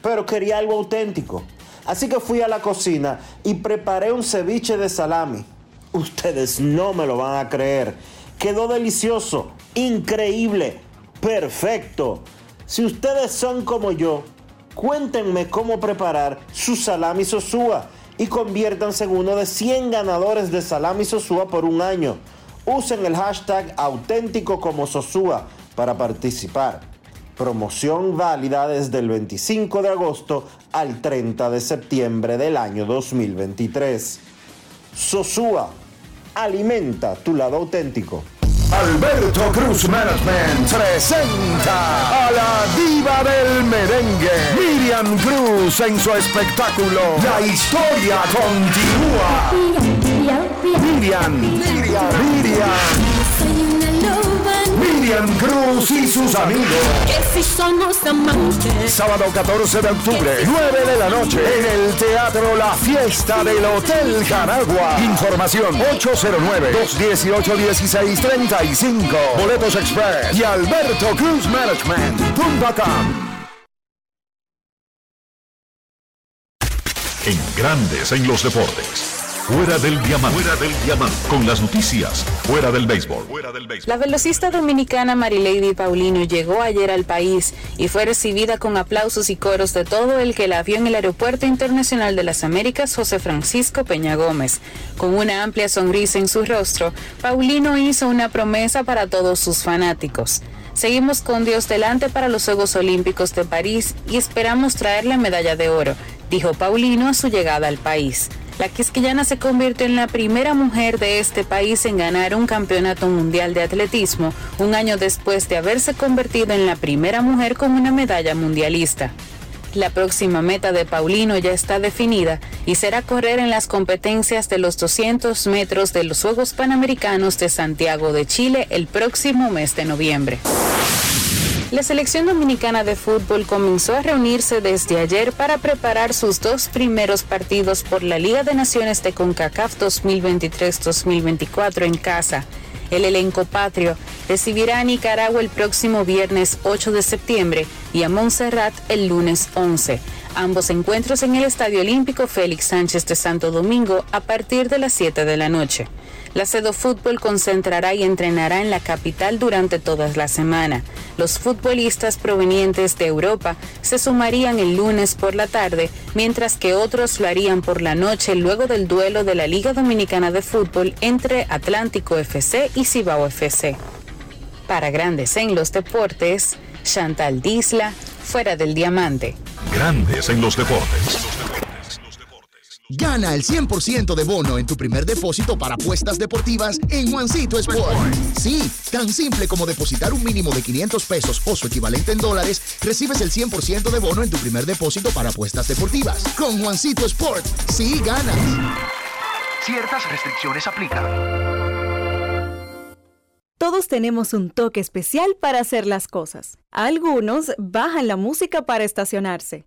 pero quería algo auténtico. Así que fui a la cocina y preparé un ceviche de salami Ustedes no me lo van a creer. Quedó delicioso, increíble, perfecto. Si ustedes son como yo, cuéntenme cómo preparar su salami sosúa y conviértanse en uno de 100 ganadores de salami sosúa por un año. Usen el hashtag auténtico como sosúa para participar. Promoción válida desde el 25 de agosto al 30 de septiembre del año 2023. Sosúa, alimenta tu lado auténtico. Alberto Cruz Management presenta a la diva del merengue, Miriam Cruz en su espectáculo La historia continúa. Miriam, Miriam, Miriam. Miriam Cruz y sus amigos. Que si somos amantes. Sábado 14 de octubre, 9 de la noche, en el Teatro La Fiesta del Hotel Jaragua. Información 809-218-1635. Boletos Express y Alberto Cruz Management.com. En Grandes en los Deportes. Fuera del diamante. Fuera del diamante. Con las noticias. Fuera del béisbol. Fuera del. La velocista dominicana Marilady Paulino llegó ayer al país y fue recibida con aplausos y coros de todo el que la vio en el Aeropuerto Internacional de las Américas José Francisco Peña Gómez. Con una amplia sonrisa en su rostro, Paulino hizo una promesa para todos sus fanáticos. Seguimos con Dios delante para los Juegos Olímpicos de París y esperamos traer la medalla de oro, dijo Paulino a su llegada al país. La quisquillana se convirtió en la primera mujer de este país en ganar un campeonato mundial de atletismo, un año después de haberse convertido en la primera mujer con una medalla mundialista. La próxima meta de Paulino ya está definida y será correr en las competencias de los 200 metros de los Juegos Panamericanos de Santiago de Chile el próximo mes de noviembre. La selección dominicana de fútbol comenzó a reunirse desde ayer para preparar sus dos primeros partidos por la Liga de Naciones de CONCACAF 2023-2024 en casa. El elenco patrio recibirá a Nicaragua el próximo viernes 8 de septiembre y a Montserrat el lunes 11. Ambos encuentros en el Estadio Olímpico Félix Sánchez de Santo Domingo a partir de las 7 de la noche. La Cedo Fútbol concentrará y entrenará en la capital durante toda la semana. Los futbolistas provenientes de Europa se sumarían el lunes por la tarde, mientras que otros lo harían por la noche luego del duelo de la Liga Dominicana de Fútbol entre Atlántico FC y Cibao FC. Para Grandes en los Deportes, Chantal Disla, fuera del diamante. Grandes en los deportes. Gana el 100% de bono en tu primer depósito para apuestas deportivas en Juancito Sport. Sí, tan simple como depositar un mínimo de 500 pesos o su equivalente en dólares, recibes el 100% de bono en tu primer depósito para apuestas deportivas. Con Juancito Sport, sí ganas. Ciertas restricciones aplican. Todos tenemos un toque especial para hacer las cosas. Algunos bajan la música para estacionarse.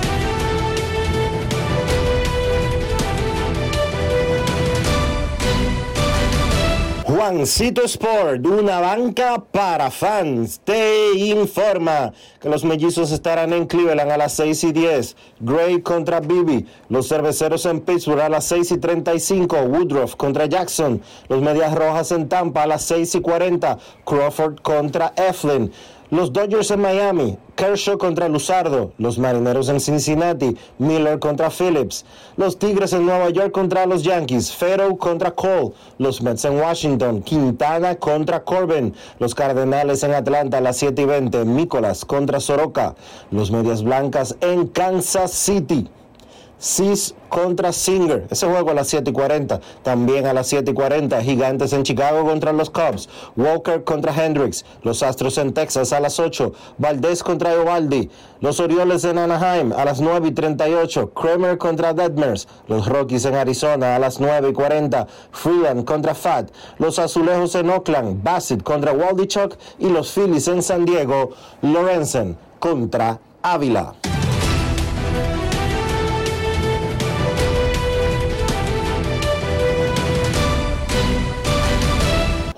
Juancito Sport, una banca para fans, te informa que los mellizos estarán en Cleveland a las 6 y 10, Gray contra Bibi, los cerveceros en Pittsburgh a las 6 y 35, Woodruff contra Jackson, los medias rojas en Tampa a las 6 y 40, Crawford contra Eflin. Los Dodgers en Miami, Kershaw contra Luzardo, los Marineros en Cincinnati, Miller contra Phillips, los Tigres en Nueva York contra los Yankees, Farrow contra Cole, los Mets en Washington, Quintana contra Corbin, los Cardenales en Atlanta a las 7 y 20, Nicolas contra Soroka, los Medias Blancas en Kansas City. Cis contra Singer. Ese juego a las 7 y 40. También a las 7 y 40. Gigantes en Chicago contra los Cubs. Walker contra Hendricks. Los Astros en Texas a las 8. Valdés contra Eovaldi. Los Orioles en Anaheim a las 9 y 38. Kramer contra Detmers. Los Rockies en Arizona a las 9 y 40. Freeland contra Fat. Los Azulejos en Oakland. Bassett contra Waldichuk. Y los Phillies en San Diego. Lorenzen contra Ávila.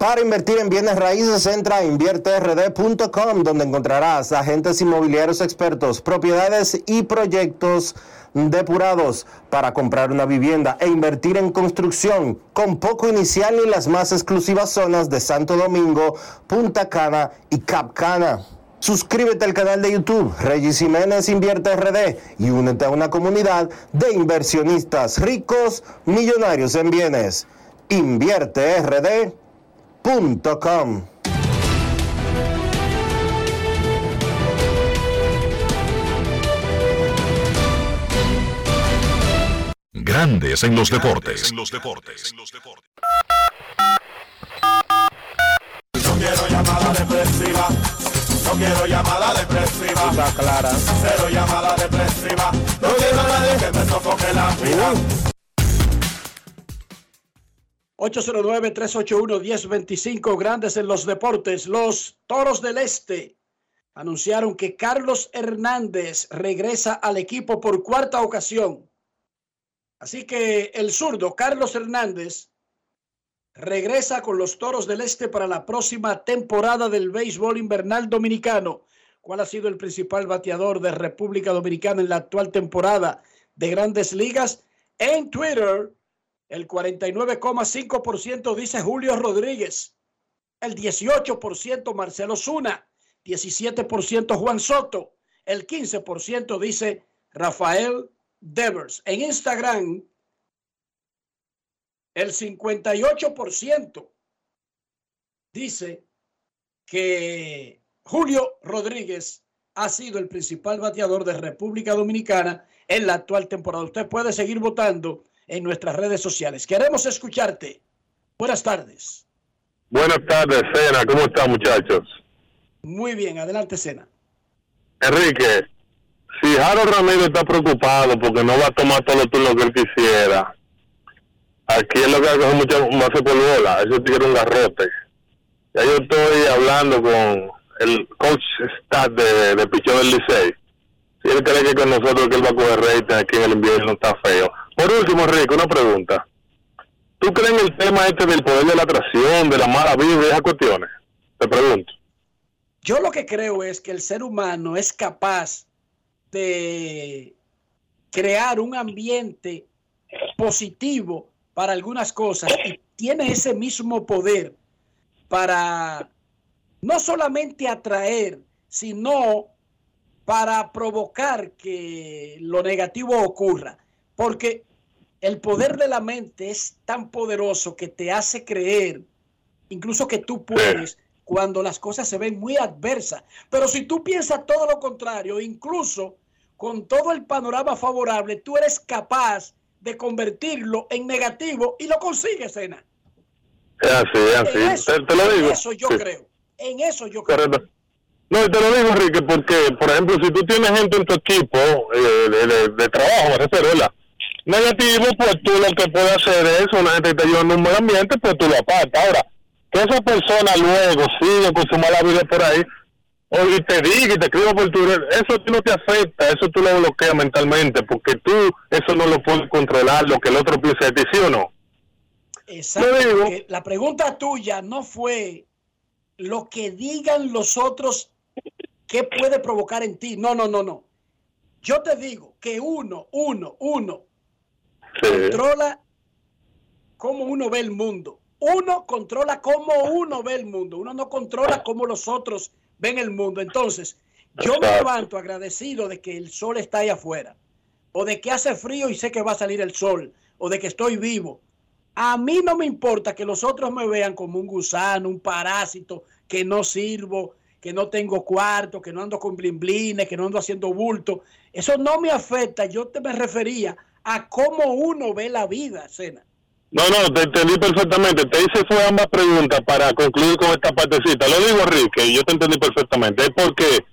Para invertir en bienes raíces, entra a invierterd.com, donde encontrarás agentes inmobiliarios expertos, propiedades y proyectos depurados para comprar una vivienda e invertir en construcción con poco inicial y las más exclusivas zonas de Santo Domingo, Punta Cana y Cap Cana. Suscríbete al canal de YouTube Regis Jiménez Invierte RD y únete a una comunidad de inversionistas ricos, millonarios en bienes. Invierte RD com. Grandes en los deportes. No quiero llamada depresiva. No quiero llamada depresiva. Está clara. Cero llamada depresiva. No quiero a nadie que me sofoque la vida. 809-381-1025, grandes en los deportes. Los Toros del Este anunciaron que Carlos Hernández regresa al equipo por cuarta ocasión. Así que el zurdo Carlos Hernández regresa con los Toros del Este para la próxima temporada del béisbol invernal dominicano. ¿Cuál ha sido el principal bateador de República Dominicana en la actual temporada de grandes ligas? En Twitter, el 49,5% dice Julio Rodríguez. El 18% Marcelo Zuna. 17% Juan Soto. El 15% dice Rafael Devers. En Instagram, el 58% dice que Julio Rodríguez ha sido el principal bateador de República Dominicana en la actual temporada. Usted puede seguir votando en nuestras redes sociales. Queremos escucharte. Buenas tardes. Buenas tardes, Sena. ¿Cómo están, muchachos? Muy bien, adelante, Sena. Enrique, si Harold Ramírez está preocupado porque no va a tomar todos los turnos que él quisiera, aquí es lo que hace mucho más por bola. Eso tiene un garrote. Ya yo estoy hablando con el coach stat de, de Pichón del Licey. Si él cree que con nosotros que él va a coger rating aquí en el invierno está feo. Por último, Rico, una pregunta. ¿Tú crees en el tema este del poder de la atracción, de la mala vida esas cuestiones? Te pregunto. Yo lo que creo es que el ser humano es capaz de crear un ambiente positivo para algunas cosas y tiene ese mismo poder para no solamente atraer, sino para provocar que lo negativo ocurra. Porque el poder de la mente es tan poderoso que te hace creer, incluso que tú puedes, cuando las cosas se ven muy adversas. Pero si tú piensas todo lo contrario, incluso con todo el panorama favorable, tú eres capaz de convertirlo en negativo y lo consigues, Sena. Así, así. En eso, te, te, lo digo. En eso yo Sí. creo. En eso yo creo. Correcto. No, y te lo digo, Enrique, porque, por ejemplo, si tú tienes gente en tu equipo eh, de, de- de trabajo, ¿verdad? Negativo, pues tú lo que puedes hacer es, una gente que te ayuda en un buen ambiente, pues tú lo apartas. Ahora, que esa persona luego siga con su mala vida por ahí, y te diga y te escriba por Twitter, eso a ti no te afecta, eso tú lo bloqueas mentalmente, porque tú eso no lo puedes controlar, lo que el otro piensa de ti, ¿sí o no? Exacto. Digo. La pregunta tuya no fue lo que digan los otros que puede provocar en ti. No, no, no, no. Yo te digo que uno, uno, uno controla cómo uno ve el mundo. Uno controla cómo uno ve el mundo. Uno no controla cómo los otros ven el mundo. Entonces, yo me levanto agradecido de que el sol está ahí afuera, o de que hace frío y sé que va a salir el sol, o de que estoy vivo. A mí no me importa que los otros me vean como un gusano, un parásito, que no sirvo, que no tengo cuarto, que no ando con blimblines, que no ando haciendo bulto. Eso no me afecta. Yo te me refería a cómo uno ve la vida, Cena. No, no, te entendí perfectamente. Te hice fue ambas preguntas para concluir con esta partecita. Lo digo, Enrique, y yo te entendí perfectamente. Es porque,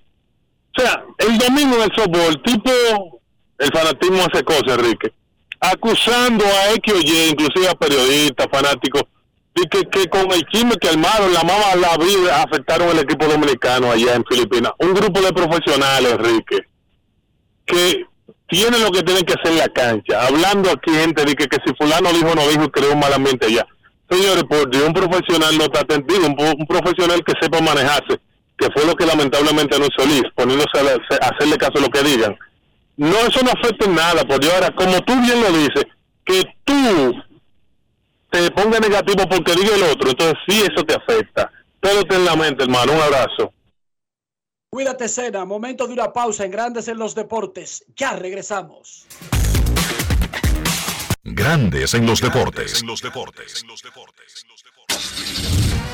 o sea, el domingo del softball, tipo, el fanatismo hace cosas, Enrique. Acusando a X o Y, inclusive a periodistas, fanáticos, y que, con el chisme que armaron, la mama la vida, afectaron al equipo dominicano allá en Filipinas. Un grupo de profesionales, Enrique, que tienen lo que tienen que hacer en la cancha. Hablando aquí gente de que, que si fulano dijo no dijo, creó un malamente allá. Señores, por Dios, un profesional no está atendido, un, profesional que sepa manejarse, que fue lo que lamentablemente hizo Liz, poniéndose a, hacerle caso a lo que digan. No, eso no afecta en nada, por Dios. Ahora, como tú bien lo dices, que tú te ponga negativo porque diga el otro, entonces sí eso te afecta. Todo en la mente, hermano. Un abrazo. Cuídate, Cena. Momento de una pausa en Grandes en los Deportes. Ya regresamos. Grandes en los deportes. En los deportes. En los deportes.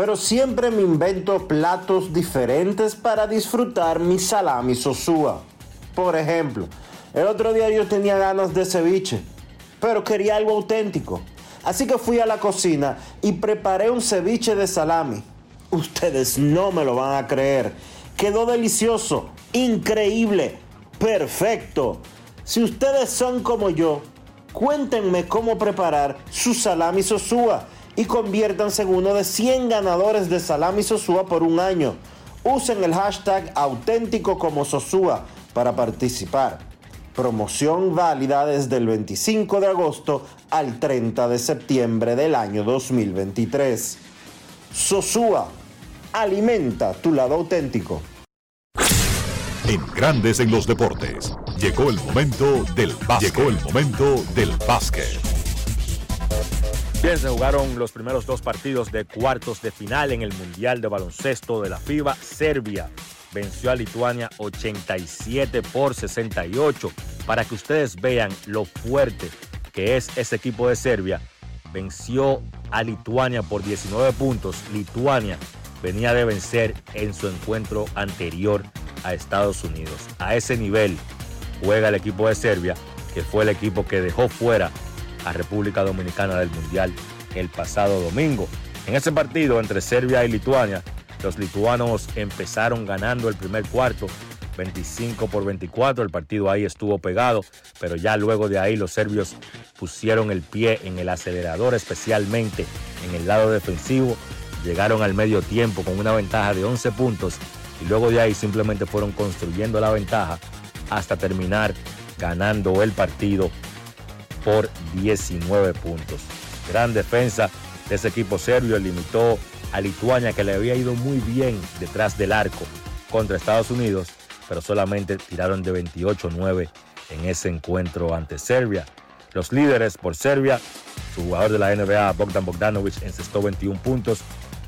pero siempre me invento platos diferentes para disfrutar mi salami sosúa. Por ejemplo, el otro día yo tenía ganas de ceviche, pero quería algo auténtico. Así que fui a la cocina y preparé un ceviche de salami. Ustedes no me lo van a creer. Quedó delicioso, increíble, perfecto. Si ustedes son como yo, cuéntenme cómo preparar su salami sosúa y conviértanse en uno de 100 ganadores de Salami Sosúa por un año. Usen el hashtag auténtico como Sosúa para participar. Promoción válida desde el 25 de agosto al 30 de septiembre del año 2023. Sosúa, alimenta tu lado auténtico. En Grandes en los Deportes, llegó el momento del básquet. Llegó el momento del básquet. Bien, se jugaron los primeros dos partidos de cuartos de final en el Mundial de Baloncesto de la FIBA. Serbia venció a Lituania 87 por 68. Para que ustedes vean lo fuerte que es ese equipo de Serbia, venció a Lituania por 19 puntos. Lituania venía de vencer en su encuentro anterior a Estados Unidos. A ese nivel juega el equipo de Serbia, que fue el equipo que dejó fuera a República Dominicana del Mundial el pasado domingo. En ese partido entre Serbia y Lituania, los lituanos empezaron ganando el primer cuarto 25 por 24, el partido ahí estuvo pegado, pero ya luego de ahí los serbios pusieron el pie en el acelerador, especialmente en el lado defensivo, llegaron al medio tiempo con una ventaja de 11 puntos y luego de ahí simplemente fueron construyendo la ventaja hasta terminar ganando el partido por 19 puntos. Gran defensa de ese equipo serbio limitó a Lituania que le había ido muy bien detrás del arco contra Estados Unidos, pero solamente tiraron de 28-9 en ese encuentro ante Serbia. Los líderes por Serbia, su jugador de la NBA, Bogdan Bogdanovic, encestó 21 puntos,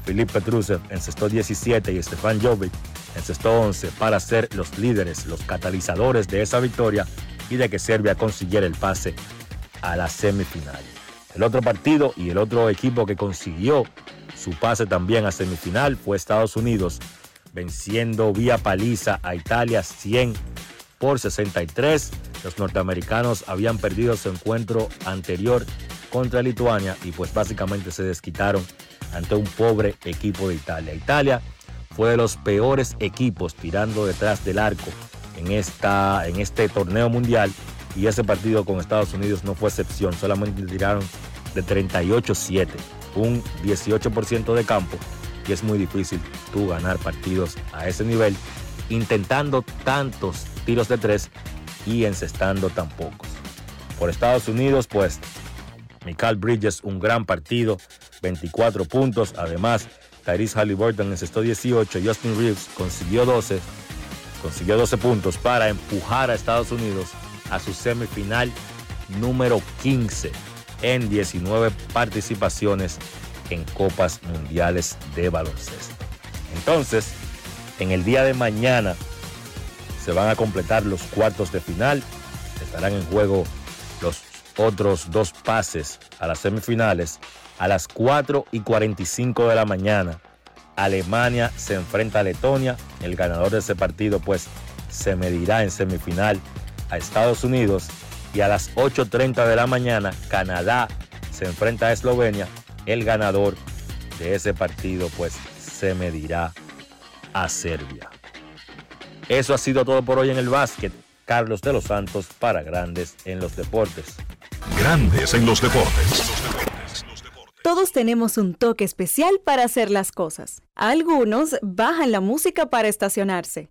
Filip Petrusev encestó 17 y Stefan Jovic encestó 11 para ser los líderes, los catalizadores de esa victoria y de que Serbia consiguiera el pase a la semifinal. El otro partido y el otro equipo que consiguió su pase también a semifinal fue Estados Unidos, venciendo vía paliza a Italia 100 por 63. Los norteamericanos habían perdido su encuentro anterior contra Lituania y pues básicamente se desquitaron ante un pobre equipo de Italia. Italia fue de los peores equipos tirando detrás del arco en, esta, en este torneo mundial y ese partido con Estados Unidos no fue excepción, solamente tiraron de 38-7, un 18% de campo y es muy difícil tú ganar partidos a ese nivel intentando tantos tiros de tres y encestando tan pocos. Por Estados Unidos, pues, Michael Bridges, un gran partido, 24 puntos. Además, Tyrese Halliburton encestó 18, Justin Reeves consiguió 12, consiguió 12 puntos para empujar a Estados Unidos a su semifinal número 15 en 19 participaciones en Copas Mundiales de Baloncesto. Entonces, en el día de mañana se van a completar los cuartos de final. Estarán en juego los otros dos pases a las semifinales. A las 4 y 45 de la mañana, Alemania se enfrenta a Letonia. El ganador de ese partido, pues, se medirá en semifinal a Estados Unidos. Y a las 8.30 de la mañana, Canadá se enfrenta a Eslovenia. El ganador de ese partido, pues, se medirá a Serbia. Eso ha sido todo por hoy en el básquet. Carlos de los Santos para Grandes en los Deportes. Grandes en los Deportes. Todos tenemos un toque especial para hacer las cosas. Algunos bajan la música para estacionarse.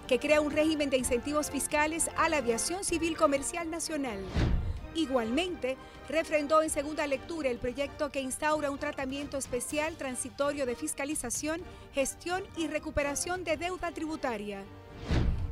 que crea un régimen de incentivos fiscales a la aviación civil comercial nacional. Igualmente, refrendó en segunda lectura el proyecto que instaura un tratamiento especial transitorio de fiscalización, gestión y recuperación de deuda tributaria.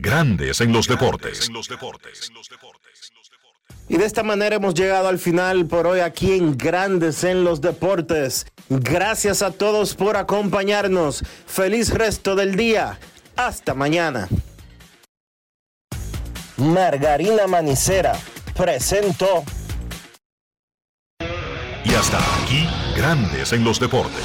Grandes en los deportes. Y de esta manera hemos llegado al final por hoy aquí en Grandes en los Deportes. Gracias a todos por acompañarnos. Feliz resto del día. Hasta mañana. Margarina Manicera presentó. Y hasta aquí, Grandes en los Deportes.